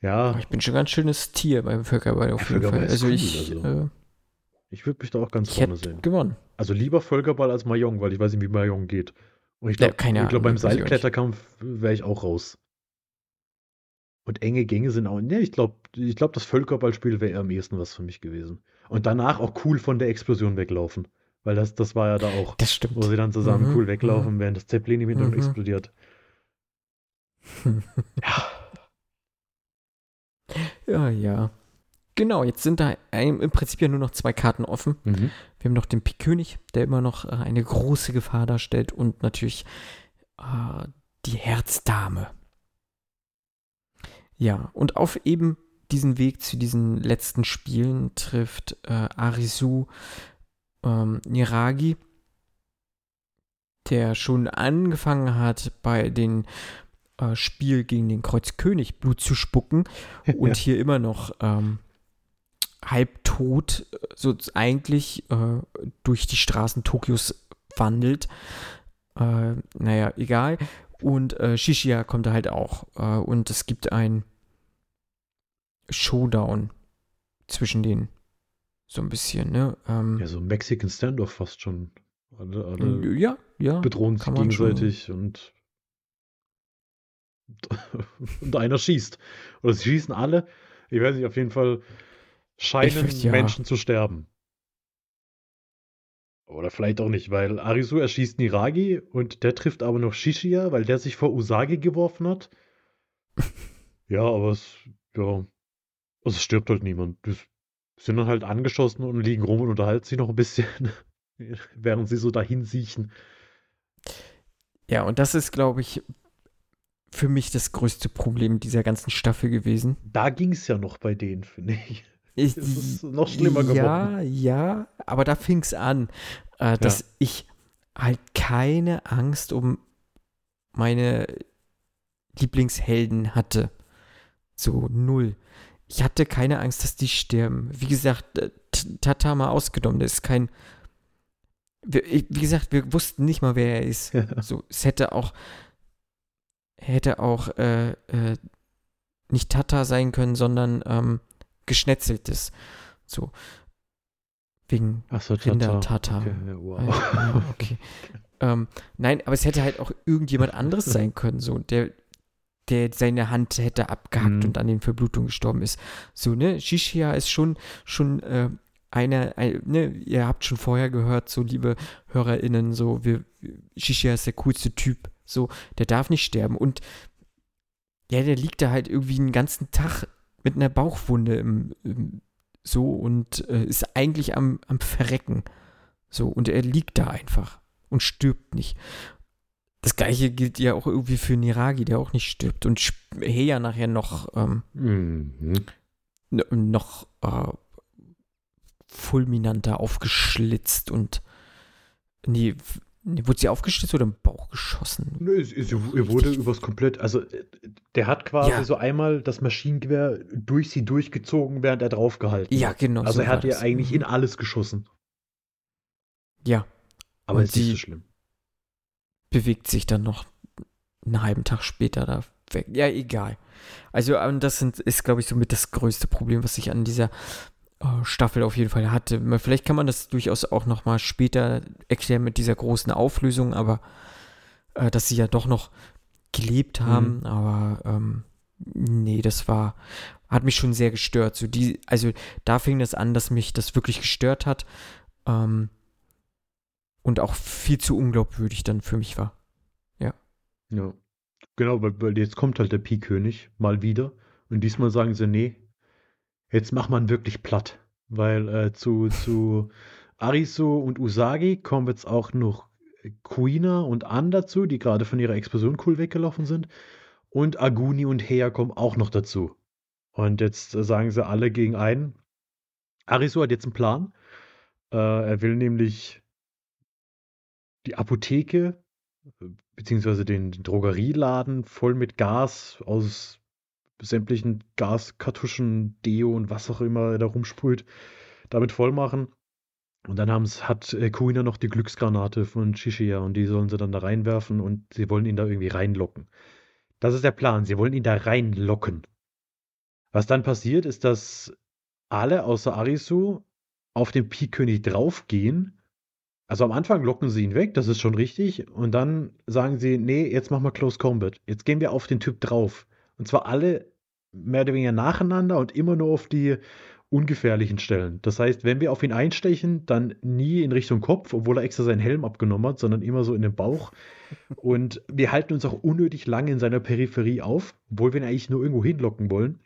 ja, ich bin schon ganz schönes Tier beim Völkerball auf Ja, jeden Völkerball Fall. Also cool, ich, also. äh, ich würde mich da auch ganz ich vorne sehen. gewonnen. Also lieber Völkerball als Mahjong, weil ich weiß nicht, wie Mahjong geht. Und ich Ja, glaube, ich glaub, beim. Seilkletterkampf wäre ich auch raus. Und enge Gänge sind auch. Ne, ich glaube, ich glaub, das Völkerballspiel wäre am ehesten was für mich gewesen. Und danach auch cool von der Explosion weglaufen. Weil das, das war ja da auch, Das stimmt. wo sie dann zusammen Mhm, cool weglaufen, während das Zeppelin im Hintergrund Mhm. explodiert. <laughs> Ja. Ja, ja. Genau, jetzt sind da im Prinzip ja nur noch zwei Karten offen. Mhm. Wir haben noch den Pik-König, der immer noch äh, eine große Gefahr darstellt und natürlich äh, die Herzdame. Ja, und auf eben diesen Weg zu diesen letzten Spielen trifft äh, Arisu ähm, Niragi, der schon angefangen hat, bei den äh, Spiel gegen den Kreuzkönig Blut zu spucken <laughs> und hier immer noch ähm, halbtot, so eigentlich äh, durch die Straßen Tokios wandelt. Äh, naja, egal. Und äh, Shishia kommt da halt auch. Äh, und es gibt ein Showdown zwischen denen. So ein bisschen, ne? Ähm, ja, so Mexican Standoff fast schon. Alle, alle ja, ja. bedrohen sich man schon- gegenseitig und <laughs> und einer schießt. Oder sie schießen alle. Ich weiß nicht, auf jeden Fall scheinen würd- ja. Menschen zu sterben. Oder vielleicht auch nicht, weil Arisu erschießt Niragi und der trifft aber noch Shishia, weil der sich vor Usagi geworfen hat. <laughs> ja, aber es, ja, also es stirbt halt niemand. Die sind dann halt angeschossen und liegen rum und unterhalten sich noch ein bisschen, <laughs> während sie so dahin siechen. Ja, und das ist, glaube ich, für mich das größte Problem dieser ganzen Staffel gewesen. Da ging es ja noch bei denen, finde ich. Ich, Es ist noch schlimmer ja, geworden. Ja, aber da fing es an, äh, dass ich halt keine Angst um meine Lieblingshelden hatte. So null. Ich hatte keine Angst, dass die sterben. Wie gesagt, äh, T- Tata mal ausgenommen, das ist kein. Wie gesagt, wir wussten nicht mal, wer er ist. Ja. So, es hätte auch hätte auch äh, äh, nicht Tata sein können, sondern ähm, geschnetzeltes. So. Wegen Achso, Rinder Tata. Okay, wow. ja, <laughs> okay. ähm, nein, aber es hätte halt auch irgendjemand anderes sein können, so, der, der seine Hand hätte abgehackt Mhm. und an den Verblutungen gestorben ist. So, ne? Shishia ist schon, schon äh, einer, ein, ne, ihr habt schon vorher gehört, so liebe HörerInnen, so, wir, Shishia ist der coolste Typ, so, der darf nicht sterben. Und ja, der liegt da halt irgendwie einen ganzen Tag mit einer Bauchwunde im, im, so und äh, ist eigentlich am, am Verrecken. So, und er liegt da einfach und stirbt nicht. Das gleiche gilt ja auch irgendwie für Niragi, der auch nicht stirbt. Und Heya nachher noch, ähm, mhm. noch äh, fulminanter aufgeschlitzt und nee, wurde sie aufgeschlitzt oder im Bauch geschossen? Nö, sie, sie wurde übers komplett, also der hat quasi ja. so einmal das Maschinengewehr durch sie durchgezogen, während er draufgehalten Ja, genau. Also so er hat ihr eigentlich mhm. in alles geschossen. Ja. Aber und ist nicht so schlimm. Bewegt sich dann noch einen halben Tag später da weg. Ja, egal. Also, das sind, ist, glaube ich, somit das größte Problem, was ich an dieser äh, Staffel auf jeden Fall hatte. Vielleicht kann man das durchaus auch noch mal später erklären mit dieser großen Auflösung, aber äh, dass sie ja doch noch gelebt haben, mhm. aber ähm, nee, das war, hat mich schon sehr gestört. So die, also da fing das an, dass mich das wirklich gestört hat ähm, und auch viel zu unglaubwürdig dann für mich war. Ja. Ja. Genau, weil, weil jetzt kommt halt der Pi-König mal wieder und diesmal sagen sie, nee, Jetzt macht man wirklich platt, weil äh, zu, zu Arisu und Usagi kommen jetzt auch noch Kuina und An dazu, die gerade von ihrer Explosion cool weggelaufen sind. Und Aguni und Hea kommen auch noch dazu. Und jetzt äh, sagen sie alle gegen einen. Arisu hat jetzt einen Plan. Äh, er will nämlich die Apotheke beziehungsweise den Drogerieladen voll mit Gas aus sämtlichen Gaskartuschen, Deo und was auch immer er da rumsprüht, damit voll machen. Und dann hat äh, Kuina noch die Glücksgranate von Shishia und die sollen sie dann da reinwerfen und sie wollen ihn da irgendwie reinlocken. Das ist der Plan, sie wollen ihn da reinlocken. Was dann passiert, ist, dass alle außer Arisu auf den Pi-König draufgehen. Also am Anfang locken sie ihn weg, das ist schon richtig. Und dann sagen sie, nee, jetzt machen wir Close Combat. Jetzt gehen wir auf den Typ drauf. Und zwar alle mehr oder weniger nacheinander und immer nur auf die ungefährlichen Stellen. Das heißt, wenn wir auf ihn einstechen, dann nie in Richtung Kopf, obwohl er extra seinen Helm abgenommen hat, sondern immer so in den Bauch. <laughs> Und wir halten uns auch unnötig lange in seiner Peripherie auf, obwohl wir ihn eigentlich nur irgendwo hinlocken wollen.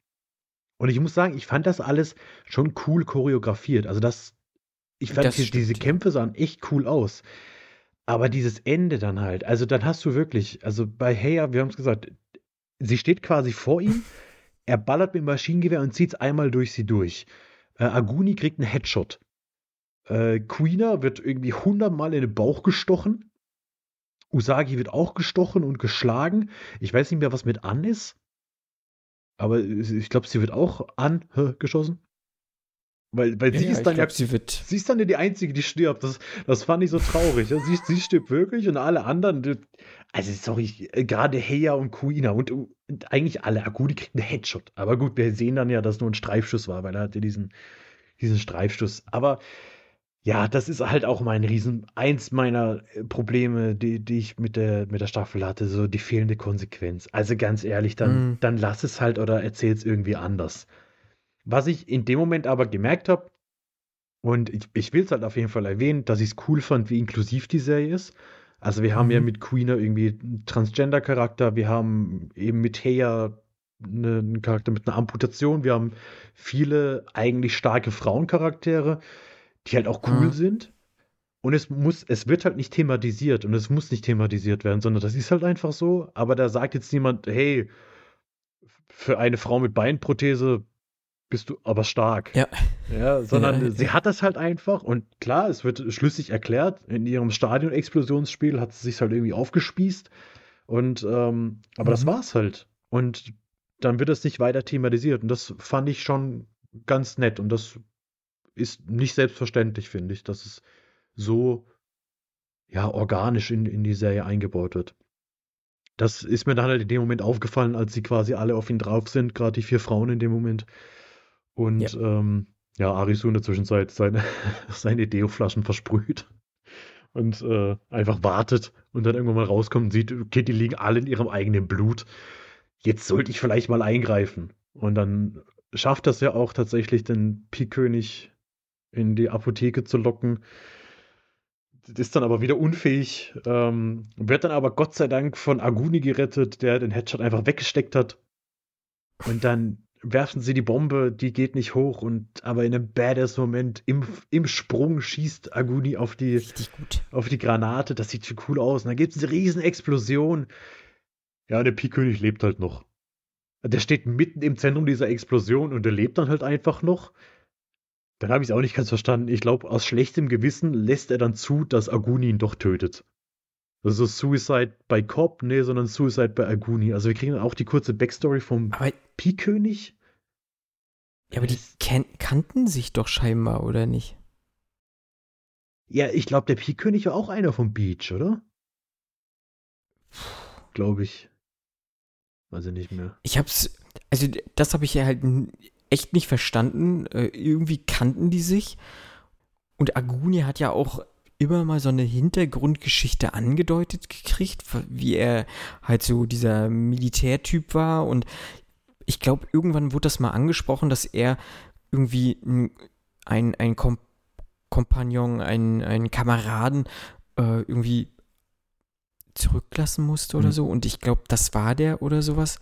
Und ich muss sagen, ich fand das alles schon cool choreografiert. Also das, ich fand das die, diese Kämpfe sahen echt cool aus. Aber dieses Ende dann halt, also dann hast du wirklich, also bei Heya, wir haben es gesagt, sie steht quasi vor ihm <laughs> er ballert mit dem Maschinengewehr und zieht es einmal durch sie durch. Äh, Aguni kriegt einen Headshot. Äh, Queener wird irgendwie hundertmal in den Bauch gestochen. Usagi wird auch gestochen und geschlagen. Ich weiß nicht mehr, was mit an ist. Aber ich glaube, sie wird auch angeschossen. Weil, weil ja, sie ist dann glaub, ja, sie, wird sie ist dann ja die Einzige, die stirbt. Das, das fand ich so traurig. Ja, sie, sie stirbt wirklich und alle anderen, also sorry, gerade Heya und Kuina und, und, eigentlich alle. Agudi kriegt einen Headshot. Aber gut, wir sehen dann ja, dass nur ein Streifschuss war, weil er hatte diesen, diesen Streifschuss. Aber ja, das ist halt auch mein Riesen, eins meiner äh, Probleme, die, die ich mit der, mit der Staffel hatte, so die fehlende Konsequenz. Also ganz ehrlich, dann, mm. dann lass es halt oder erzähl es irgendwie anders. Was ich in dem Moment aber gemerkt habe, und ich, ich will es halt auf jeden Fall erwähnen, dass ich es cool fand, wie inklusiv die Serie ist. Also wir haben mhm. ja mit Queener irgendwie einen Transgender-Charakter, wir haben eben mit Heya einen Charakter mit einer Amputation, wir haben viele eigentlich starke Frauencharaktere, die halt auch cool mhm. sind. Und es muss, es wird halt nicht thematisiert und es muss nicht thematisiert werden, sondern das ist halt einfach so. Aber da sagt jetzt niemand, hey, für eine Frau mit Beinprothese bist du aber stark. Ja. Ja, sondern ja, sie hat das halt einfach und klar, es wird schlüssig erklärt. In ihrem Stadion-Explosionsspiel hat sie sich halt irgendwie aufgespießt. Und, ähm, aber mhm. das war's halt. Und dann wird es nicht weiter thematisiert. Und das fand ich schon ganz nett. Und das ist nicht selbstverständlich, finde ich, dass es so ja, organisch in, in die Serie eingebaut wird. Das ist mir dann halt in dem Moment aufgefallen, als sie quasi alle auf ihn drauf sind, gerade die vier Frauen in dem Moment. Und ja, ähm, ja Arisu in der Zwischenzeit seine, <laughs> seine Deo-Flaschen versprüht und äh, einfach wartet und dann irgendwann mal rauskommt und sieht, okay, die liegen alle in ihrem eigenen Blut. Jetzt sollte ich vielleicht mal eingreifen. Und dann schafft das ja auch tatsächlich, den Pi-König in die Apotheke zu locken. Ist dann aber wieder unfähig, ähm, wird dann aber Gott sei Dank von Aguni gerettet, der den Headshot einfach weggesteckt hat. Und dann werfen sie die Bombe, die geht nicht hoch und aber in einem badass Moment im, im Sprung schießt Aguni auf die, auf die Granate. Das sieht schon cool aus. Und dann gibt es eine riesen Explosion. Ja, der Pi-König lebt halt noch. Der steht mitten im Zentrum dieser Explosion und der lebt dann halt einfach noch. Dann habe ich es auch nicht ganz verstanden. Ich glaube, aus schlechtem Gewissen lässt er dann zu, dass Aguni ihn doch tötet. Ist Suicide bei Cobb, nee, sondern Suicide bei Aguni. Also wir kriegen auch die kurze Backstory vom Aber, Pi-König. ja, aber die ken kannten sich doch scheinbar, oder nicht? Ja, ich glaube, der Pi-König war auch einer vom Beach, oder? Glaube ich. Weiß ich nicht mehr. Ich hab's, also das habe ich ja halt echt nicht verstanden. Äh, irgendwie kannten die sich. Und Aguni hat ja auch immer mal so eine Hintergrundgeschichte angedeutet gekriegt, wie er halt so dieser Militärtyp war. Und ich glaube, irgendwann wurde das mal angesprochen, dass er irgendwie ein, ein Kom Kompagnon, einen, einen Kameraden äh, irgendwie zurücklassen musste oder Mhm. so. Und ich glaube, das war der oder sowas.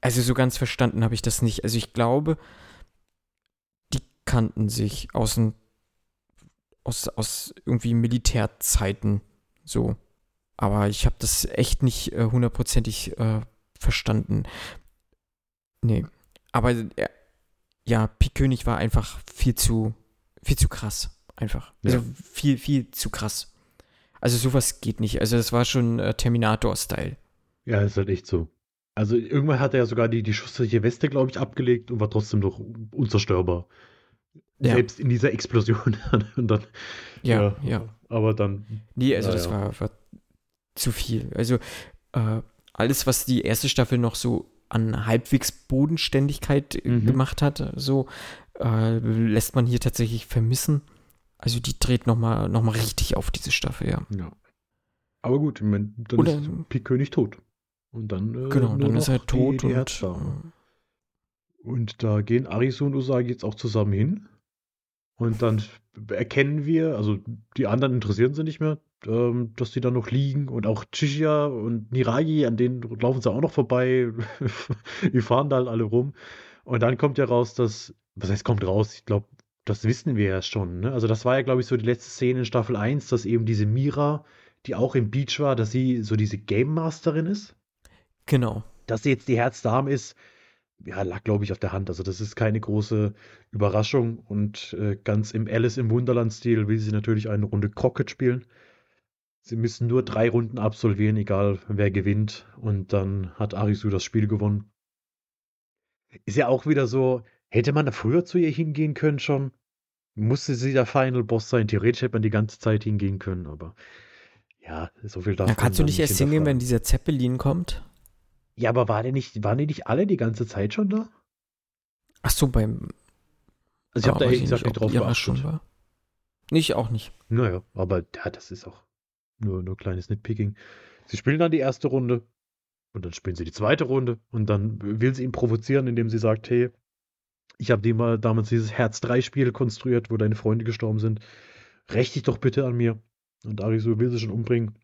Also so ganz verstanden habe ich das nicht. Also ich glaube, die kannten sich aus, den, aus, aus irgendwie Militärzeiten so. Aber ich habe das echt nicht äh, hundertprozentig äh, verstanden. Nee. Aber äh, ja, Pi-König war einfach viel zu, viel zu krass. Einfach. Also Ja. viel, viel zu krass. Also sowas geht nicht. Also das war schon äh, Terminator-Style. Ja, ist halt echt so. Also irgendwann hat er ja sogar die, die schusssichere Weste, glaube ich, abgelegt und war trotzdem noch unzerstörbar. Ja. Selbst in dieser Explosion. <laughs> und dann, Ja, ja. Aber dann, Nee, also Ja, das ja. War, war zu viel. Also äh, alles, was die erste Staffel noch so an halbwegs Bodenständigkeit äh, Mhm. gemacht hat, so äh, lässt man hier tatsächlich vermissen. Also die dreht nochmal noch mal richtig auf diese Staffel, ja. ja. Aber gut, ich mein, dann Oder- ist Pi-König tot. Und dann, äh, Genau, dann ist er tot die, die und Und da gehen Arisu und Usagi jetzt auch zusammen hin. Und dann erkennen wir, also die anderen interessieren sie nicht mehr, ähm, dass die da noch liegen. Und auch Chishiya und Niragi, an denen laufen sie auch noch vorbei. <laughs> die fahren da halt alle rum. Und dann kommt ja raus, dass, was heißt kommt raus? Ich glaube, das wissen wir ja schon. Ne? Also das war ja, glaube ich, so die letzte Szene in Staffel 1, dass eben diese Mira, die auch im Beach war, dass sie so diese Game Masterin ist genau. dass sie jetzt die Herzdame ist, ja, lag, glaube ich, auf der Hand. Also, das ist keine große Überraschung. Und äh, ganz im Alice im Wunderland-Stil will sie natürlich eine Runde Crockett spielen. Sie müssen nur drei Runden absolvieren, egal wer gewinnt. Und dann hat Arisu das Spiel gewonnen. Ist ja auch wieder so, hätte man da früher zu ihr hingehen können schon? Musste sie der Final Boss sein? Theoretisch hätte man die ganze Zeit hingehen können, aber ja, so viel darf Da man kannst du nicht erst hingehen, wenn dieser Zeppelin kommt. Ja, aber war der nicht, waren die nicht alle die ganze Zeit schon da? Ach so, beim. Also ich habe da Ah, weiß ehrlich gesagt nicht, drauf ihrer schon geachtet. war. Nicht, auch nicht. Naja, aber ja, das ist auch nur, nur kleines Nitpicking. Sie spielen dann die erste Runde und dann spielen sie die zweite Runde und dann will sie ihn provozieren, indem sie sagt, hey, ich habe dir mal damals dieses Herz-3-Spiel konstruiert, wo deine Freunde gestorben sind. Räch dich doch bitte an mir. Und Arisu will sie schon umbringen.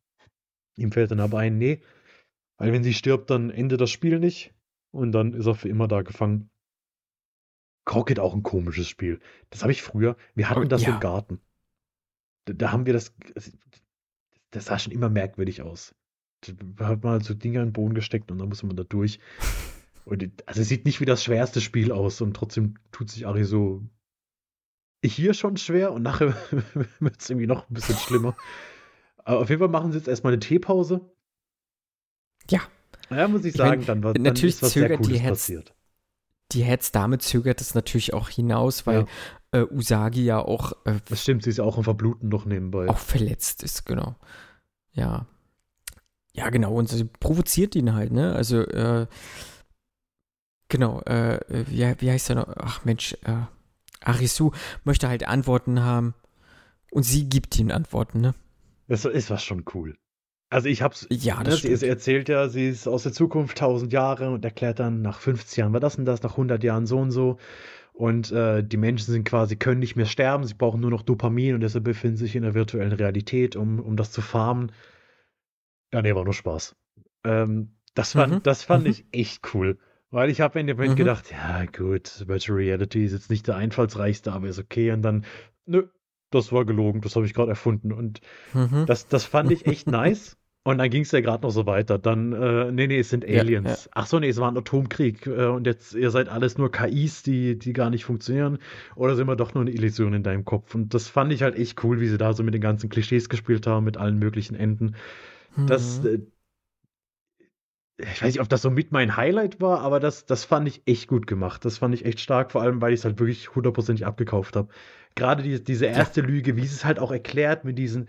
Ihm fällt dann aber ein, nee, weil wenn sie stirbt, dann endet das Spiel nicht und dann ist er für immer da gefangen. Crockett auch ein komisches Spiel. Das habe ich früher, wir hatten Oh, das ja. im Garten. Da, da haben wir das, das sah schon immer merkwürdig aus. Da hat man halt so Dinger in den Boden gesteckt und dann muss man da durch. Und also es sieht nicht wie das schwerste Spiel aus und trotzdem tut sich Ari so hier schon schwer und nachher <laughs> wird es irgendwie noch ein bisschen schlimmer. Aber auf jeden Fall machen sie jetzt erstmal eine Teepause. Ja. Ja, muss ich Ich mein, sagen, dann, war, dann natürlich sehr zögert die Herz- passiert. Die Herzdame zögert es natürlich auch hinaus, weil äh, Usagi ja auch, äh, Das stimmt, sie ist ja auch am Verbluten noch nebenbei. auch verletzt ist, genau. Ja. Ja, genau. Und sie provoziert ihn halt, ne? Also, äh, genau, äh, wie, wie heißt er noch? Ach Mensch, äh, Arisu möchte halt Antworten haben und sie gibt ihm Antworten, ne? Das ist was schon cool. Also ich hab's, Ja, ne, das sie ist, stimmt. erzählt ja, sie ist aus der Zukunft 1000 Jahre und erklärt dann, nach 50 Jahren war das und das, nach 100 Jahren so und so. Und äh, die Menschen sind quasi, können nicht mehr sterben, sie brauchen nur noch Dopamin und deshalb befinden sie sich in der virtuellen Realität, um, um das zu farmen. Ja, nee, war nur Spaß. Ähm, das fand, Mhm, das fand mhm. ich echt cool. Weil ich habe in dem Moment Mhm. gedacht, ja gut, Virtual Reality ist jetzt nicht der einfallsreichste, aber ist okay. Und dann, nö, das war gelogen, das habe ich gerade erfunden. Und Mhm. das, das fand ich echt <laughs> nice. Und dann ging es ja gerade noch so weiter. Dann, äh, nee, nee, es sind Ja, Aliens. Ach so, nee, es war ein Atomkrieg. Äh, und jetzt, ihr seid alles nur KIs, die, die gar nicht funktionieren. Oder sind wir doch nur eine Illusion in deinem Kopf? Und das fand ich halt echt cool, wie sie da so mit den ganzen Klischees gespielt haben, mit allen möglichen Enden. Das, Mhm. äh, ich weiß nicht, ob das so mit mein Highlight war, aber das, das fand ich echt gut gemacht. Das fand ich echt stark, vor allem, weil ich es halt wirklich hundertprozentig abgekauft habe. Gerade die, diese erste Lüge, wie sie es halt auch erklärt mit diesen,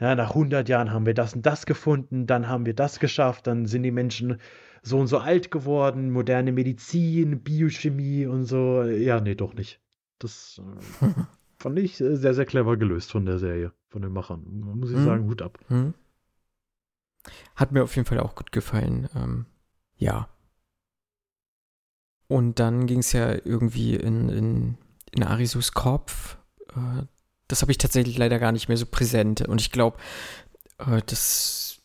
ja, nach 100 Jahren haben wir das und das gefunden, dann haben wir das geschafft, dann sind die Menschen so und so alt geworden, moderne Medizin, Biochemie und so. Ja, nee, doch nicht. Das äh, <laughs> fand ich sehr, sehr clever gelöst von der Serie, von den Machern. Muss ich Mhm. sagen, Hut ab. Hm. Hat mir auf jeden Fall auch gut gefallen. Ähm, ja. Und dann ging es ja irgendwie in, in, in Arisus Kopf. Äh, das habe ich tatsächlich leider gar nicht mehr so präsent. Und ich glaube, äh, das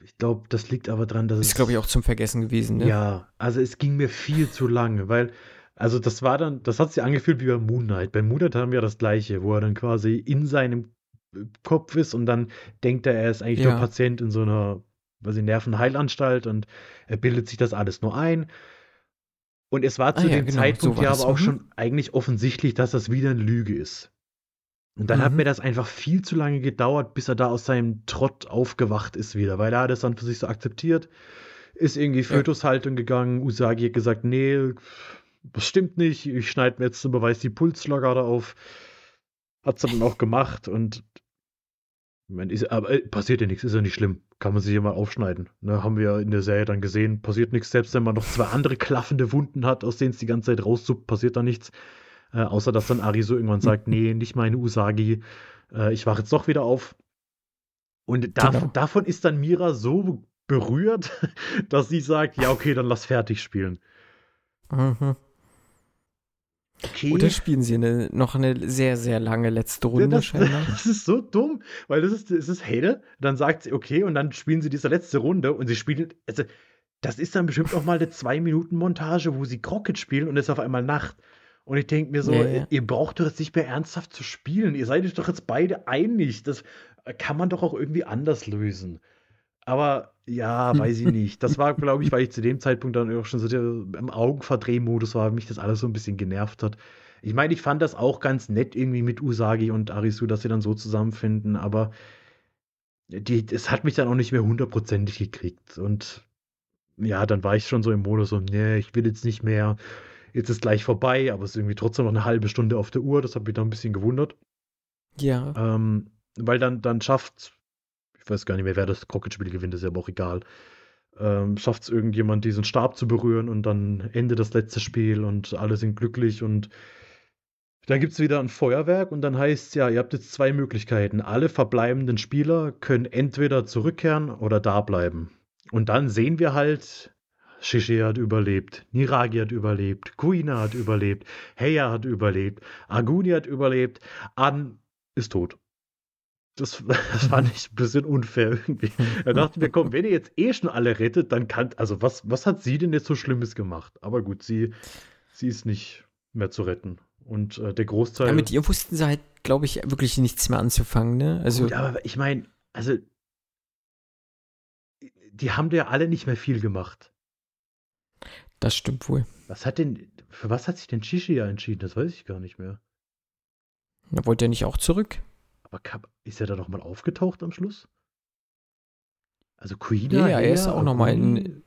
Ich glaube, das liegt aber dran, dass ist, es. glaube ich, auch zum Vergessen gewesen. Ne? Ja, also es ging mir viel zu lange, weil, also das war dann, das hat sich angefühlt wie bei Moon Knight. Bei Moon Knight haben wir das Gleiche, wo er dann quasi in seinem äh, Kopf ist und dann denkt er, er ist eigentlich nur Ja. Patient in so einer, was ich, Nervenheilanstalt und er bildet sich das alles nur ein. Und es war Ah zu ja, dem genau, Zeitpunkt so ja aber auch Mhm. schon eigentlich offensichtlich, dass das wieder eine Lüge ist. Und dann hat Mhm. mir das einfach viel zu lange gedauert, bis er da aus seinem Trott aufgewacht ist wieder, weil er hat es dann für sich so akzeptiert, ist irgendwie Fötushaltung gegangen. Usagi hat gesagt, nee, das stimmt nicht, ich schneide mir jetzt zum Beweis die Pulsschlagader auf. Hat's dann auch gemacht und meine, ist, aber äh, passiert ja nichts, ist ja nicht schlimm. Kann man sich ja mal aufschneiden. Ne, haben wir in der Serie dann gesehen, passiert nichts. Selbst wenn man noch zwei andere klaffende Wunden hat, aus denen es die ganze Zeit raussuppt, passiert da nichts. Äh, außer dass dann Ari so irgendwann sagt, nee, nicht meine Usagi, äh, ich wache jetzt doch wieder auf. Und dav Genau. davon ist dann Mira so berührt, <laughs> dass sie sagt, ja, okay, dann lass fertig spielen. Mhm. Okay. Oder spielen sie eine, noch eine sehr, sehr lange letzte Ja, Runde das, scheinbar? <laughs> das ist so dumm, weil das ist, das ist Hede, dann sagt sie, okay, und dann spielen sie diese letzte Runde und sie spielen, also, das ist dann bestimmt auch mal eine Zwei-Minuten-Montage, wo sie Crockett spielen und es ist auf einmal Nacht. Und ich denke mir so, Ja, ja. ihr braucht doch jetzt nicht mehr ernsthaft zu spielen. Ihr seid euch doch jetzt beide einig. Das kann man doch auch irgendwie anders lösen. Aber ja, <laughs> weiß ich nicht. Das war, glaube ich, weil ich zu dem Zeitpunkt dann auch schon so im Augenverdrehmodus war, mich das alles so ein bisschen genervt hat. Ich meine, ich fand das auch ganz nett irgendwie mit Usagi und Arisu, dass sie dann so zusammenfinden, aber die, es hat mich dann auch nicht mehr hundertprozentig gekriegt. Und ja, dann war ich schon so im Modus so, nee, ich will jetzt nicht mehr. Jetzt ist gleich vorbei, aber es ist irgendwie trotzdem noch eine halbe Stunde auf der Uhr. Das hat mich dann ein bisschen gewundert. Ja. Ähm, weil dann, dann schafft, ich weiß gar nicht mehr, wer das Crockett-Spiel gewinnt, ist ja aber auch egal. Ähm, schafft es irgendjemand, diesen Stab zu berühren und dann endet das letzte Spiel und alle sind glücklich und dann gibt es wieder ein Feuerwerk und dann heißt ja, ihr habt jetzt zwei Möglichkeiten. Alle verbleibenden Spieler können entweder zurückkehren oder da bleiben. Und dann sehen wir halt, Shishe hat überlebt, Niragi hat überlebt, Kuina hat überlebt, Heya hat überlebt, Aguni hat überlebt, An ist tot. Das, <laughs> das fand ich ein bisschen unfair irgendwie. Da dachten wir, komm, wenn ihr jetzt eh schon alle rettet, dann kann, also was, was hat sie denn jetzt so Schlimmes gemacht? Aber gut, sie, sie ist nicht mehr zu retten. Und äh, der Großteil. ja. Mit ihr wussten sie halt, glaube ich, wirklich nichts mehr anzufangen, ne? Also, Gut, aber ich meine, also die haben ja alle nicht mehr viel gemacht. Das stimmt wohl. Was hat denn, für was hat sich denn Shishia entschieden? Das weiß ich gar nicht mehr. Da wollte er nicht auch zurück? Aber ist er da noch mal aufgetaucht am Schluss? Also Kuina, Ja, ja, er ist auch noch mal in-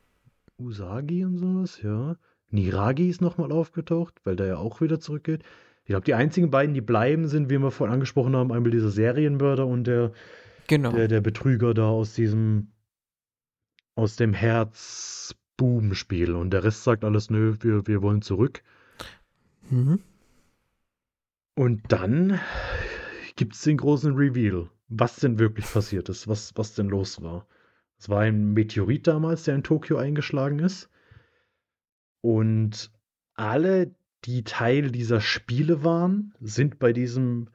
Usagi und sowas, ja. Niragi ist noch mal aufgetaucht, weil der ja auch wieder zurückgeht. Ich glaube, die einzigen beiden, die bleiben, sind, wie wir vorhin angesprochen haben, einmal dieser Serienmörder und der, Genau. der, der Betrüger da aus diesem, aus dem Herz-Buben-Spiel. Und der Rest sagt alles, nö, wir, wir wollen zurück. Mhm. Und dann gibt es den großen Reveal, was denn wirklich passiert ist, was, was denn los war. Es war ein Meteorit damals, der in Tokio eingeschlagen ist. Und alle, die Teil dieser Spiele waren, sind bei diesem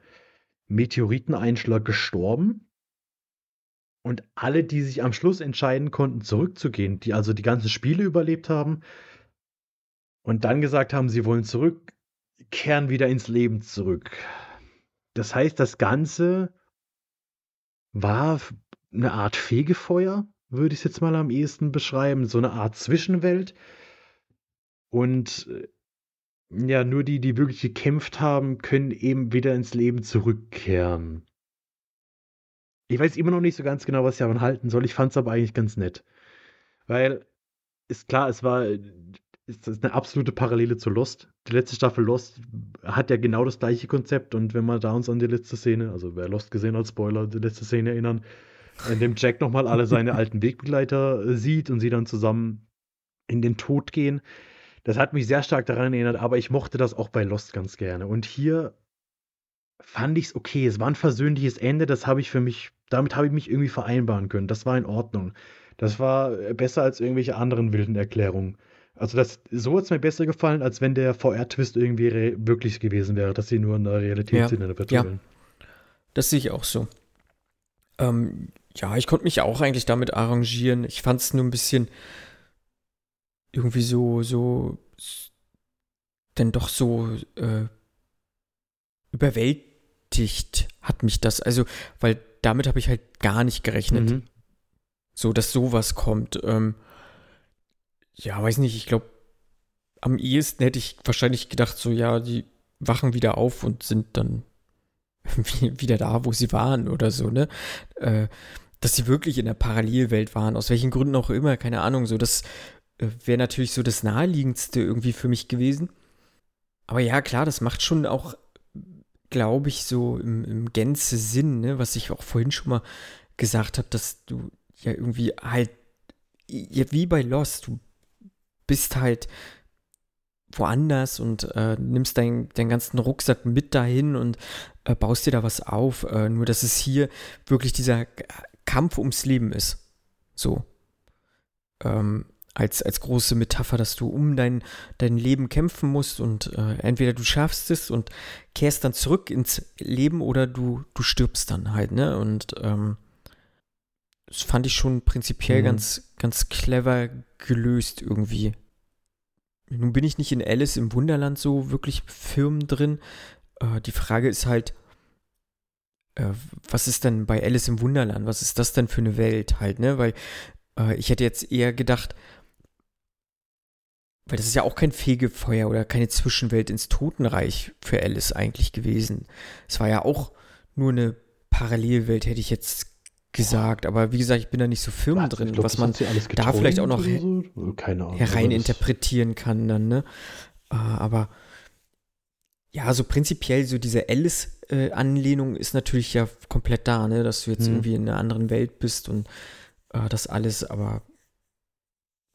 Meteoriteneinschlag gestorben. Und alle, die sich am Schluss entscheiden konnten, zurückzugehen, die also die ganzen Spiele überlebt haben, und dann gesagt haben, sie wollen zurückkehren wieder ins Leben zurück. Das heißt, das Ganze war eine Art Fegefeuer, würde ich es jetzt mal am ehesten beschreiben, so eine Art Zwischenwelt. Und äh, ja, nur die, die wirklich gekämpft haben, können eben wieder ins Leben zurückkehren. Ich weiß immer noch nicht so ganz genau, was ich davon halten soll. Ich fand es aber eigentlich ganz nett. Weil, ist klar, es war ist das eine absolute Parallele zu Lost. Die letzte Staffel Lost hat ja genau das gleiche Konzept und wenn wir da uns an die letzte Szene, also wer Lost gesehen hat, Spoiler, die letzte Szene erinnern, in dem Jack nochmal alle seine alten Wegbegleiter äh, sieht und sie dann zusammen in den Tod gehen. Das hat mich sehr stark daran erinnert, aber ich mochte das auch bei Lost ganz gerne. Und hier fand ich es okay. Es war ein versöhnliches Ende, das habe ich für mich, damit habe ich mich irgendwie vereinbaren können. Das war in Ordnung. Das war besser als irgendwelche anderen wilden Erklärungen. Also das, so hat es mir besser gefallen, als wenn der VR-Twist irgendwie wirklich gewesen wäre, dass sie nur in der Realität ja. sind. Ja. Das sehe ich auch so. Ähm, ja, ich konnte mich auch eigentlich damit arrangieren. Ich fand es nur ein bisschen irgendwie so, so, denn doch so äh, überwältigt hat mich das. Also, weil damit habe ich halt gar nicht gerechnet. Mhm. So, dass sowas kommt. Ähm, ja, weiß nicht, ich glaube, am ehesten hätte ich wahrscheinlich gedacht, so, ja, die wachen wieder auf und sind dann <laughs> wieder da, wo sie waren oder so, ne? Äh, dass sie wirklich in der Parallelwelt waren, aus welchen Gründen auch immer, keine Ahnung, so, das äh, wäre natürlich so das naheliegendste irgendwie für mich gewesen. Aber ja, klar, das macht schon auch, glaube ich, so im, im Gänze Sinn, ne? was ich auch vorhin schon mal gesagt habe, dass du ja irgendwie halt, ja, wie bei Lost, du bist halt woanders und äh, nimmst deinen dein ganzen Rucksack mit dahin und äh, baust dir da was auf. Äh, nur, dass es hier wirklich dieser Kampf ums Leben ist. So. Ähm, als, als große Metapher, dass du um dein, dein Leben kämpfen musst und äh, entweder du schaffst es und kehrst dann zurück ins Leben oder du, du stirbst dann halt, ne? Und ähm, das fand ich schon prinzipiell mhm. ganz, ganz clever gelöst irgendwie. Nun bin ich nicht in Alice im Wunderland so wirklich Firmen drin. Äh, die Frage ist halt, äh, was ist denn bei Alice im Wunderland? Was ist das denn für eine Welt halt, ne? Weil äh, ich hätte jetzt eher gedacht, weil das ist ja auch kein Fegefeuer oder keine Zwischenwelt ins Totenreich für Alice eigentlich gewesen. Es war ja auch nur eine Parallelwelt, hätte ich jetzt gesagt, aber wie gesagt, ich bin da nicht so firm drin, glaub, was man da vielleicht auch noch so? herein interpretieren kann dann, ne? Äh, aber ja, so prinzipiell so diese Alice-Anlehnung ist natürlich ja komplett da, ne? Dass du jetzt hm. irgendwie in einer anderen Welt bist und äh, das alles, aber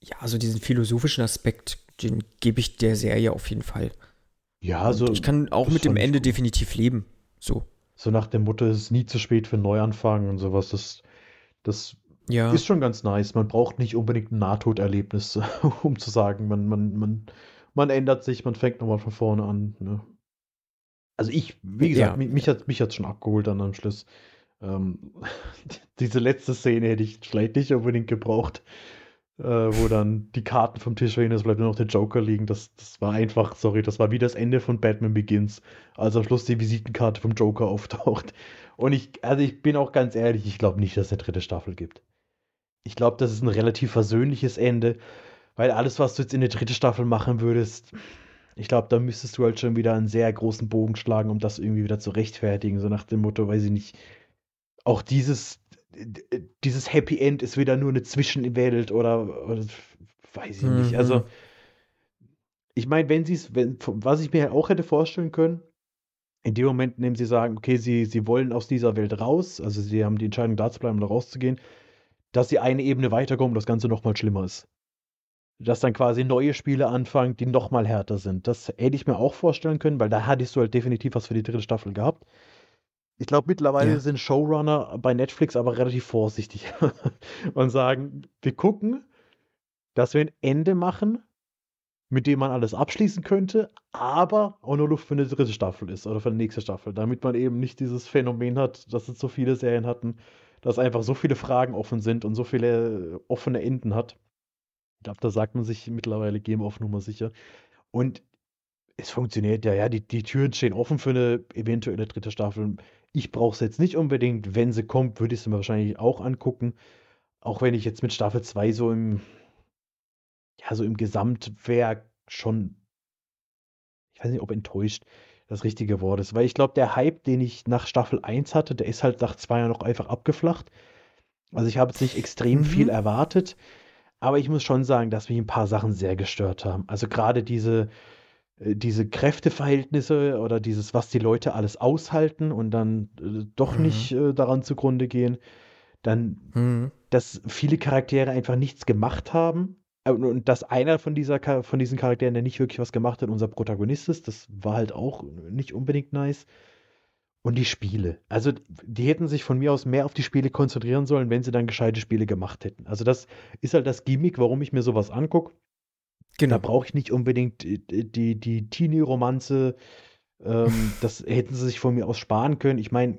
ja, so diesen philosophischen Aspekt, den gebe ich der Serie auf jeden Fall. Ja, also. ich kann auch mit dem Ende gut. definitiv leben. So. So nach dem Motto, es ist nie zu spät für einen Neuanfang und sowas. Das, das ja. ist schon ganz nice. Man braucht nicht unbedingt ein Nahtoderlebnis, <laughs> um zu sagen, man, man, man, man ändert sich, man fängt nochmal von vorne an. Ne? Also ich, wie gesagt, ja. mich, mich hat mich schon abgeholt dann am Schluss. Ähm, <laughs> diese letzte Szene hätte ich vielleicht nicht unbedingt gebraucht äh, wo dann die Karten vom Tisch fehlen, es bleibt nur noch der Joker liegen. Das, das war einfach, sorry, das war wie das Ende von Batman Begins, als am Schluss die Visitenkarte vom Joker auftaucht. Und ich, also ich bin auch ganz ehrlich, ich glaube nicht, dass es eine dritte Staffel gibt. Ich glaube, das ist ein relativ versöhnliches Ende, weil alles, was du jetzt in der dritte Staffel machen würdest, ich glaube, da müsstest du halt schon wieder einen sehr großen Bogen schlagen, um das irgendwie wieder zu rechtfertigen. So nach dem Motto, weiß ich nicht. Auch dieses, dieses Happy End ist wieder nur eine Zwischenwelt oder, oder weiß ich mhm. nicht. Also, ich meine, wenn sie es, was ich mir auch hätte vorstellen können, in dem Moment, in dem sie sagen, okay, sie, sie wollen aus dieser Welt raus, also sie haben die Entscheidung, da zu bleiben oder rauszugehen, dass sie eine Ebene weiterkommen und das Ganze nochmal schlimmer ist. Dass dann quasi neue Spiele anfangen, die nochmal härter sind. Das hätte ich mir auch vorstellen können, weil da hattest du halt definitiv was für die dritte Staffel gehabt. Ich glaube, mittlerweile ja. sind Showrunner bei Netflix aber relativ vorsichtig <laughs> und sagen, wir gucken, dass wir ein Ende machen, mit dem man alles abschließen könnte, aber auch nur Luft für eine dritte Staffel ist oder für eine nächste Staffel, damit man eben nicht dieses Phänomen hat, dass es so viele Serien hatten, dass einfach so viele Fragen offen sind und so viele offene Enden hat. Ich glaube, da sagt man sich mittlerweile Game of Nummer sicher. Und es funktioniert ja, ja, die, die Türen stehen offen für eine eventuelle dritte Staffel. Ich brauche es jetzt nicht unbedingt. Wenn sie kommt, würde ich sie mir wahrscheinlich auch angucken. Auch wenn ich jetzt mit Staffel 2 so im, ja, so im Gesamtwerk schon, ich weiß nicht, ob enttäuscht das richtige Wort ist. Weil ich glaube, der Hype, den ich nach Staffel 1 hatte, der ist halt nach 2 Jahren noch einfach abgeflacht. Also ich habe jetzt nicht extrem mhm. viel erwartet, aber ich muss schon sagen, dass mich ein paar Sachen sehr gestört haben. Also gerade diese, diese Kräfteverhältnisse oder dieses, was die Leute alles aushalten und dann äh, doch mhm. nicht äh, daran zugrunde gehen. Dann, mhm. dass viele Charaktere einfach nichts gemacht haben. Äh, und, und dass einer von, dieser, von diesen Charakteren, der nicht wirklich was gemacht hat, unser Protagonist ist, das war halt auch nicht unbedingt nice. Und die Spiele. Also, die hätten sich von mir aus mehr auf die Spiele konzentrieren sollen, wenn sie dann gescheite Spiele gemacht hätten. Also, das ist halt das Gimmick, warum ich mir sowas angucke. Genau. Da brauche ich nicht unbedingt die, die, Teenie-Romanze. Ähm, <laughs> das hätten sie sich von mir aus sparen können. Ich meine,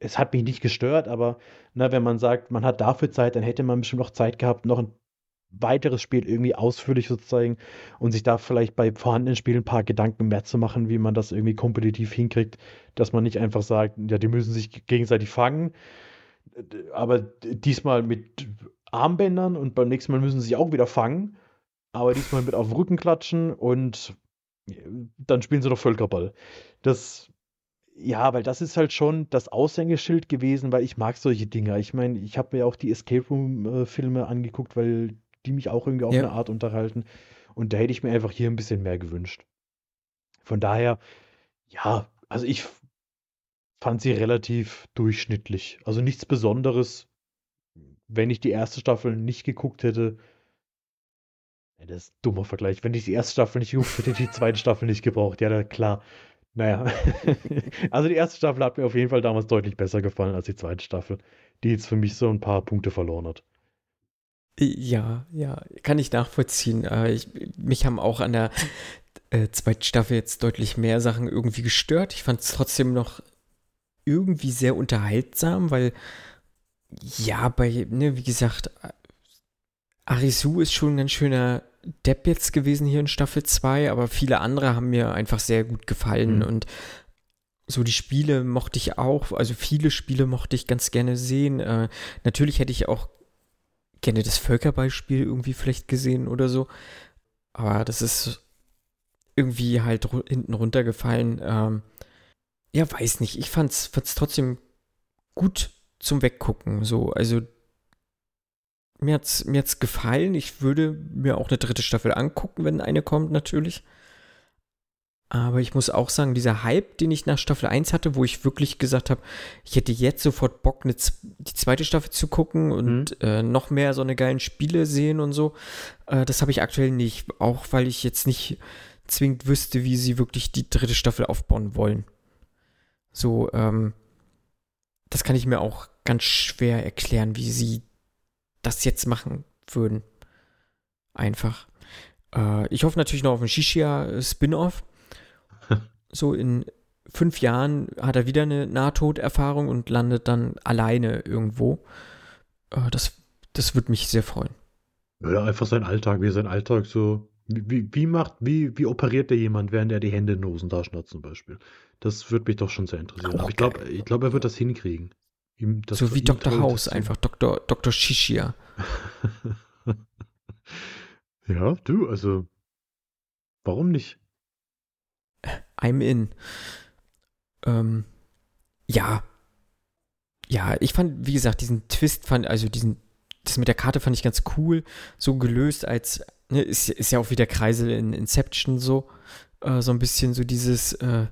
es hat mich nicht gestört, aber na, wenn man sagt, man hat dafür Zeit, dann hätte man bestimmt noch Zeit gehabt, noch ein weiteres Spiel irgendwie ausführlich sozusagen und sich da vielleicht bei vorhandenen Spielen ein paar Gedanken mehr zu machen, wie man das irgendwie kompetitiv hinkriegt, dass man nicht einfach sagt, ja, die müssen sich gegenseitig fangen, aber diesmal mit Armbändern und beim nächsten Mal müssen sie sich auch wieder fangen, aber diesmal mit auf den Rücken klatschen und dann spielen sie doch Völkerball. Das ja, weil das ist halt schon das Aushängeschild gewesen, weil ich mag solche Dinger. Ich meine, ich habe mir auch die Escape Room-Filme äh, angeguckt, weil die mich auch irgendwie auf ja. eine Art unterhalten. Und da hätte ich mir einfach hier ein bisschen mehr gewünscht. Von daher, ja, also ich fand sie relativ durchschnittlich. Also nichts Besonderes. Wenn ich die erste Staffel nicht geguckt hätte, das ist ein dummer Vergleich. Wenn ich die erste Staffel nicht geguckt hätte, hätte ich die zweite Staffel nicht gebraucht. Ja, klar. Naja. <laughs> also die erste Staffel hat mir auf jeden Fall damals deutlich besser gefallen als die zweite Staffel, die jetzt für mich so ein paar Punkte verloren hat. Ja, ja, kann ich nachvollziehen. Äh, ich, mich haben auch an der äh, zweiten Staffel jetzt deutlich mehr Sachen irgendwie gestört. Ich fand es trotzdem noch irgendwie sehr unterhaltsam, weil ja, bei, ne, wie gesagt, Arisu ist schon ein ganz schöner Depp jetzt gewesen hier in Staffel 2, aber viele andere haben mir einfach sehr gut gefallen mhm. und so die Spiele mochte ich auch, also viele Spiele mochte ich ganz gerne sehen. Äh, natürlich hätte ich auch gerne das Völkerbeispiel irgendwie vielleicht gesehen oder so. Aber das ist irgendwie halt hinten runtergefallen. Ähm, ja, weiß nicht. Ich fand's, fand's trotzdem gut zum Weggucken. So, also mir hat's, mir hat's gefallen. Ich würde mir auch eine dritte Staffel angucken, wenn eine kommt, natürlich. Aber ich muss auch sagen, dieser Hype, den ich nach Staffel 1 hatte, wo ich wirklich gesagt habe, ich hätte jetzt sofort Bock, eine, die zweite Staffel zu gucken und mhm. äh, noch mehr so eine geilen Spiele sehen und so, äh, das habe ich aktuell nicht. Auch weil ich jetzt nicht zwingend wüsste, wie sie wirklich die dritte Staffel aufbauen wollen. So, ähm, das kann ich mir auch ganz schwer erklären, wie sie das jetzt machen würden. Einfach. Äh, ich hoffe natürlich noch auf ein Shishia-Spin-Off <laughs> so in fünf Jahren hat er wieder eine Nahtoderfahrung und landet dann alleine irgendwo. Äh, das, das würde mich sehr freuen. Ja, einfach sein Alltag, wie sein Alltag so. Wie, wie macht, wie, wie operiert der jemand, während er die Hände in den Hosentaschen hat, zum Beispiel? Das würde mich doch schon sehr interessieren. Oh, Aber ich glaube, ich glaub, er wird das hinkriegen. Ihm, das so wie Dr. House, einfach Dr. Dr. Shishia. ja, du, also, warum nicht? I'm in. Ähm, ja. Ja, ich fand, wie gesagt, diesen Twist fand, also diesen, das mit der Karte fand ich ganz cool, so gelöst als, ne, ist, ist ja auch wieder Kreisel in Inception so, äh, so ein bisschen so dieses, äh,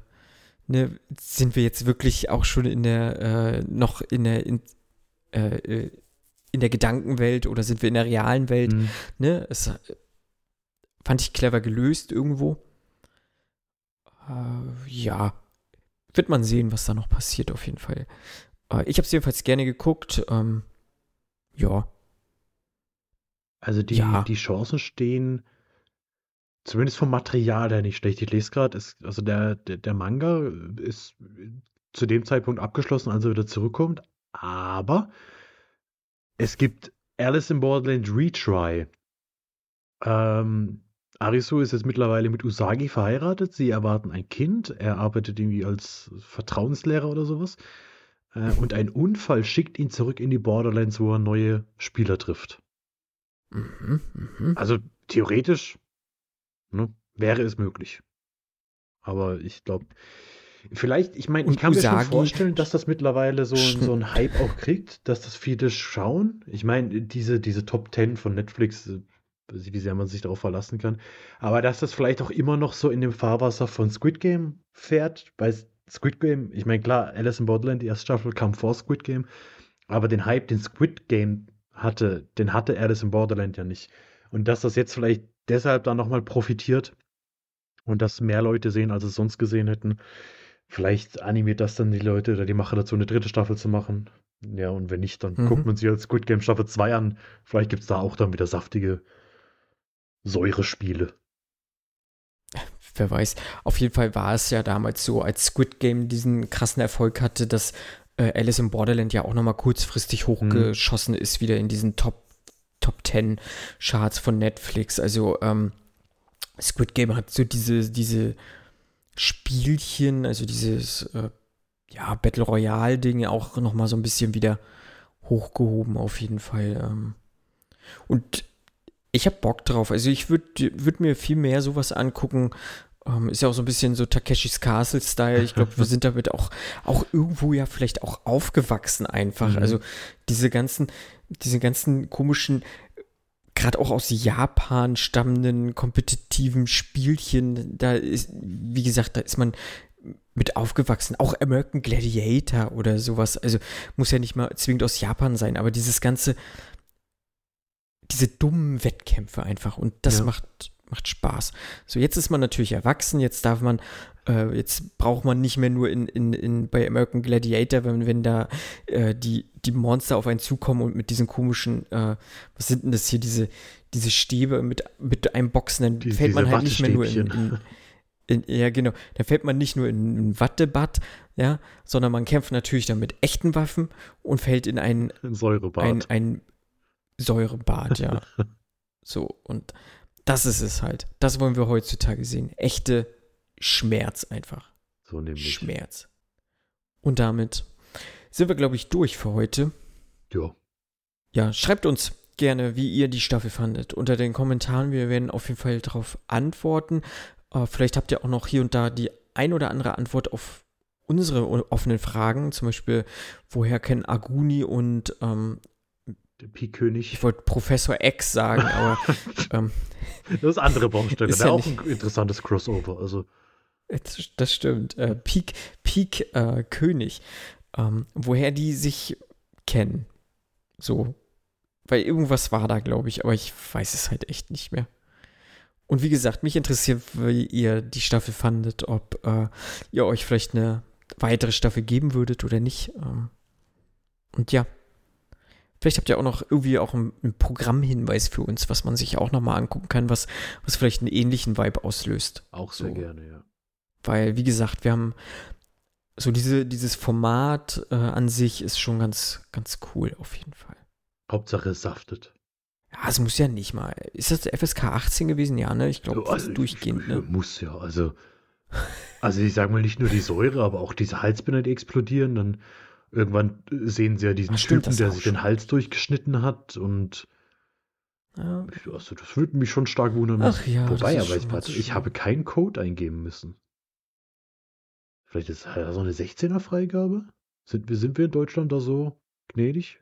ne, sind wir jetzt wirklich auch schon in der, äh, noch in der, in, äh, äh in der Gedankenwelt oder sind wir in der realen Welt, mhm. ne, es fand ich clever gelöst irgendwo. Äh, ja, wird man sehen, was da noch passiert auf jeden Fall. Äh, ich habe es jedenfalls gerne geguckt. Ähm, ja. Also die, ja. die Chancen stehen zumindest vom Material her nicht schlecht. Ich lese gerade, also der, der, der, Manga ist zu dem Zeitpunkt abgeschlossen, als er wieder zurückkommt. Aber es gibt Alice in Borderland Retry. Ähm, Arisu ist jetzt mittlerweile mit Usagi verheiratet. Sie erwarten ein Kind. Er arbeitet irgendwie als Vertrauenslehrer oder sowas. Äh, und ein Unfall schickt ihn zurück in die Borderlands, wo er neue Spieler trifft. Mhm, mhm. Also theoretisch ne, wäre es möglich. Aber ich glaube, vielleicht, ich meine, ich kann mir schon Usagi- vorstellen, dass das mittlerweile so, so einen Hype auch kriegt, dass das viele schauen. Ich meine, diese, diese Top 10 von Netflix, äh, wie sehr man sich darauf verlassen kann. Aber dass das vielleicht auch immer noch so in dem Fahrwasser von Squid Game fährt, weil Squid Game, ich meine, klar, Alice in Borderland, die erste Staffel kam vor Squid Game, aber den Hype, den Squid Game hatte, den hatte Alice in Borderland ja nicht. Und dass das jetzt vielleicht deshalb dann nochmal profitiert und dass mehr Leute sehen, als es sonst gesehen hätten. Vielleicht animiert das dann die Leute oder die Macher dazu, eine dritte Staffel zu machen. Ja, und wenn nicht, dann Mhm. guckt man sich als Squid Game Staffel 2 an. Vielleicht gibt es da auch dann wieder saftige Säurespiele. Wer weiß. Auf jeden Fall war es ja damals so, als Squid Game diesen krassen Erfolg hatte, dass äh, Alice in Borderland ja auch nochmal kurzfristig hochgeschossen ist, wieder in diesen Top, Top 10 Charts von Netflix. Also ähm, Squid Game hat so diese, diese Spielchen, also dieses äh, ja, Battle Royale-Ding auch nochmal so ein bisschen wieder hochgehoben, auf jeden Fall. Ähm. Und ich habe Bock drauf. Also ich würde würd mir viel mehr sowas angucken. Ähm, ist ja auch so ein bisschen so Takeshis Castle-Style. Ich glaube, wir <laughs> sind damit auch, auch irgendwo ja vielleicht auch aufgewachsen einfach. Mhm. Also diese ganzen, diese ganzen komischen, gerade auch aus Japan stammenden kompetitiven Spielchen, da ist, wie gesagt, da ist man mit aufgewachsen. Auch American Gladiator oder sowas. Also muss ja nicht mal zwingend aus Japan sein, aber dieses ganze, diese dummen Wettkämpfe einfach. Und das Ja. macht, macht Spaß. So, jetzt ist man natürlich erwachsen, jetzt darf man, äh, jetzt braucht man nicht mehr nur in, in, in bei American Gladiator, wenn, wenn da äh, die, die Monster auf einen zukommen und mit diesen komischen, äh, was sind denn das hier, diese, diese Stäbe mit, mit einem Boxen, dann Die- fällt man halt nicht mehr nur in, in, in, ja, genau. Da fällt man nicht nur in ein Wattebad, ja, sondern man kämpft natürlich dann mit echten Waffen und fällt in ein, Ein Säurebad. ein, ein Säurebad, ja. <laughs> so, und das ist es halt. Das wollen wir heutzutage sehen. Echte Schmerz einfach. so nämlich. Schmerz. Und damit sind wir, glaube ich, durch für heute. Ja. Ja, schreibt uns gerne, wie ihr die Staffel fandet. Unter den Kommentaren. Wir werden auf jeden Fall darauf antworten. Äh, vielleicht habt ihr auch noch hier und da die ein oder andere Antwort auf unsere offenen Fragen. Zum Beispiel, woher kennen Aguni und ähm, Der Pi-König. ich wollte Professor X sagen, aber <laughs> ähm, Das ist andere Baustelle. Ist ja auch ein interessantes Crossover. Also, Das, das stimmt. Äh, Peak, Peak äh, König. Ähm, woher die sich kennen. So. Weil irgendwas war da, glaube ich, aber ich weiß es halt echt nicht mehr. Und wie gesagt, mich interessiert, wie ihr die Staffel fandet, ob äh, ihr euch vielleicht eine weitere Staffel geben würdet oder nicht. Ähm, und ja. Vielleicht habt ihr auch noch irgendwie auch einen, einen Programmhinweis für uns, was man sich auch nochmal angucken kann, was, was vielleicht einen ähnlichen Vibe auslöst. auch sehr So. gerne, ja. Weil, wie gesagt, wir haben so diese, dieses Format äh, an sich ist schon ganz, ganz cool, auf jeden Fall. Hauptsache es saftet. Ja, es muss ja nicht mal. Ist das FSK 18 gewesen? Ja, ne? Ich glaube, So, also, durchgehend, ne? Muss ja, also. Also ich sage mal nicht nur die Säure, aber auch diese Halsbänder, die explodieren. Dann irgendwann sehen sie ja diesen stimmt, Typen, das der auch sich schon. den Hals durchgeschnitten hat. Und Ja. also das würde mich schon stark wundern. Ach ja, Wobei, das ist aber ich, warte, ich schön. habe keinen Code eingeben müssen. Vielleicht ist ja so eine 16er-Freigabe? Sind wir, sind wir in Deutschland da so gnädig?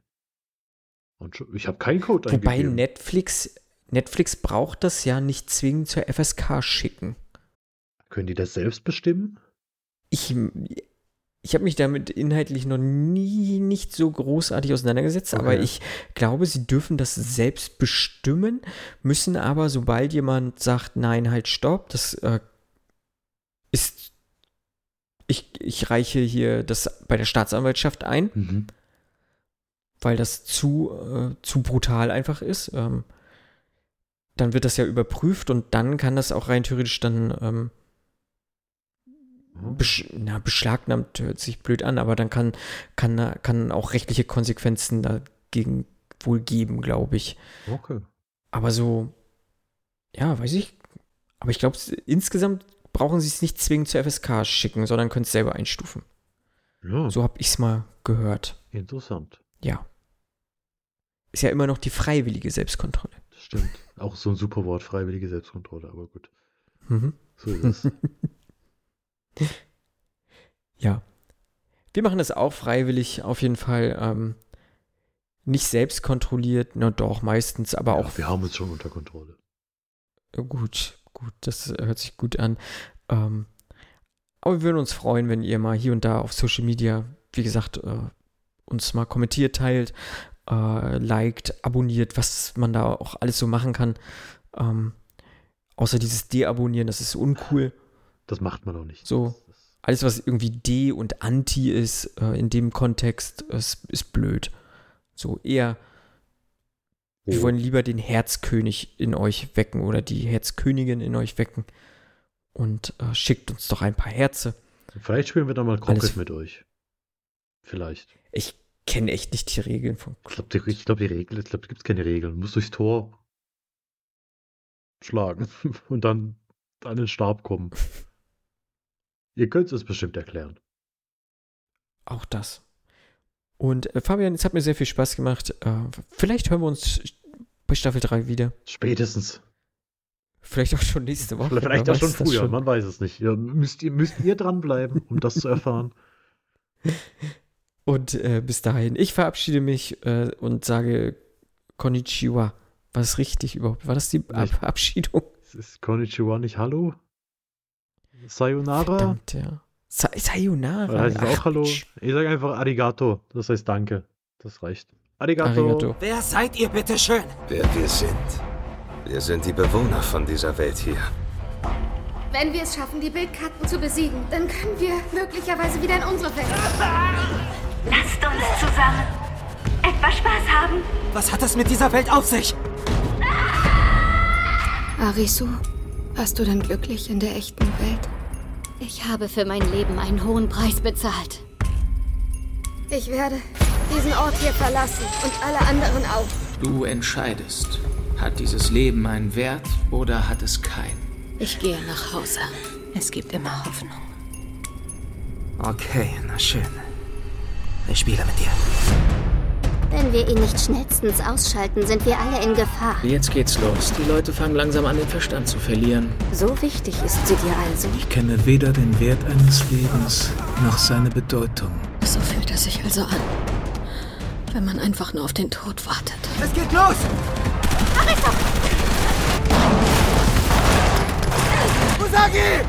Und schon, ich habe keinen Code Wobei eingegeben. Netflix, Netflix braucht das ja nicht zwingend zur FSK schicken. Können die das selbst bestimmen? Ich, ich habe mich damit inhaltlich noch nie nicht so großartig auseinandergesetzt, aber Okay. ich glaube, sie dürfen das selbst bestimmen, müssen aber, sobald jemand sagt, nein, halt, stopp, das äh, ist, ich, ich reiche hier das bei der Staatsanwaltschaft ein, Mhm. weil das zu, äh, zu brutal einfach ist. Ähm, dann wird das ja überprüft und dann kann das auch rein theoretisch dann ähm, besch na, beschlagnahmt hört sich blöd an, aber dann kann, kann, kann auch rechtliche Konsequenzen dagegen wohl geben, glaube ich. Okay. Aber so, ja, weiß ich, Aber ich glaube, insgesamt brauchen sie es nicht zwingend zur FSK schicken, sondern können es selber einstufen. Ja, So habe ich es mal gehört. interessant. Ja. Ist ja immer noch die freiwillige Selbstkontrolle. Das stimmt. Auch so ein super Wort, freiwillige Selbstkontrolle, aber gut. Mhm. So ist es. <laughs> Ja. Wir machen das auch freiwillig, auf jeden Fall. Ähm, nicht selbst kontrolliert, na doch, meistens, aber auch ja, wir haben uns schon unter Kontrolle. gut, gut, das hört sich gut an. Ähm, aber wir würden uns freuen, wenn ihr mal hier und da auf Social Media, wie gesagt, äh, uns mal kommentiert, teilt, äh, liked, abonniert, was man da auch alles so machen kann. Ähm, außer dieses Deabonnieren, das ist uncool. Das macht man auch nicht. So. Alles, was irgendwie De und Anti ist, äh, in dem Kontext, ist, ist blöd. So eher, wir Oh. wollen lieber den Herzkönig in euch wecken oder die Herzkönigin in euch wecken. Und äh, schickt uns doch ein paar Herze. Vielleicht spielen wir dann mal Alles- Crockett mit euch. Vielleicht. Ich kenne echt nicht die Regeln von Ich glaube, die, glaub, die Regel, ich glaube, da gibt es keine Regeln. Du musst durchs Tor schlagen <laughs> und dann an den Stab kommen. <laughs> Ihr könnt es bestimmt erklären. Auch das. Und äh, Fabian, es hat mir sehr viel Spaß gemacht. Äh, vielleicht hören wir uns bei Staffel 3 wieder. Spätestens. Vielleicht auch schon nächste Woche. Vielleicht auch schon früher, man weiß es nicht. Ja, müsst, ihr, müsst ihr dranbleiben, um das zu erfahren. <laughs> Und äh, bis dahin, ich verabschiede mich äh, und sage Konnichiwa. War das richtig überhaupt? War das die Ab. Verabschiedung? Es ist Konnichiwa nicht Hallo? Sayonara? Verdammt, ja. Sa Sayonara. Oder heißt es auch Ach, Hallo? Ich sage einfach Arigato. Das heißt Danke. Das reicht. Arigato. Arigato. Wer seid ihr bitte schön? Wer wir sind. Wir sind die Bewohner von dieser Welt hier. Wenn wir es schaffen, die Bildkarten zu besiegen, dann können wir möglicherweise wieder in unsere Welt. Lasst uns zusammen etwas Spaß haben. Was hat es mit dieser Welt auf sich? Arisu, warst du denn glücklich in der echten Welt? Ich habe für mein Leben einen hohen Preis bezahlt. Ich werde diesen Ort hier verlassen und alle anderen auch. Du entscheidest. Hat dieses Leben einen Wert oder hat es keinen? Ich gehe nach Hause. Es gibt immer Hoffnung. Okay, na schön. Ich spiele mit dir. Wenn wir ihn nicht schnellstens ausschalten, sind wir alle in Gefahr. Jetzt geht's los. Die Leute fangen langsam an, den Verstand zu verlieren. So wichtig ist sie dir also. Ich kenne weder den Wert eines Lebens noch seine Bedeutung. So fühlt es sich also an. Wenn man einfach nur auf den Tod wartet. Es geht los! Usagi!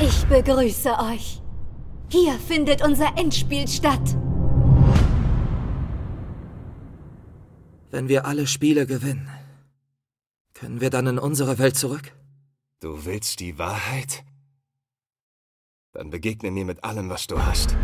Ich begrüße euch. Hier findet unser Endspiel statt. Wenn wir alle Spiele gewinnen, können wir dann in unsere Welt zurück? Du willst die Wahrheit? Dann begegne mir mit allem, was du hast.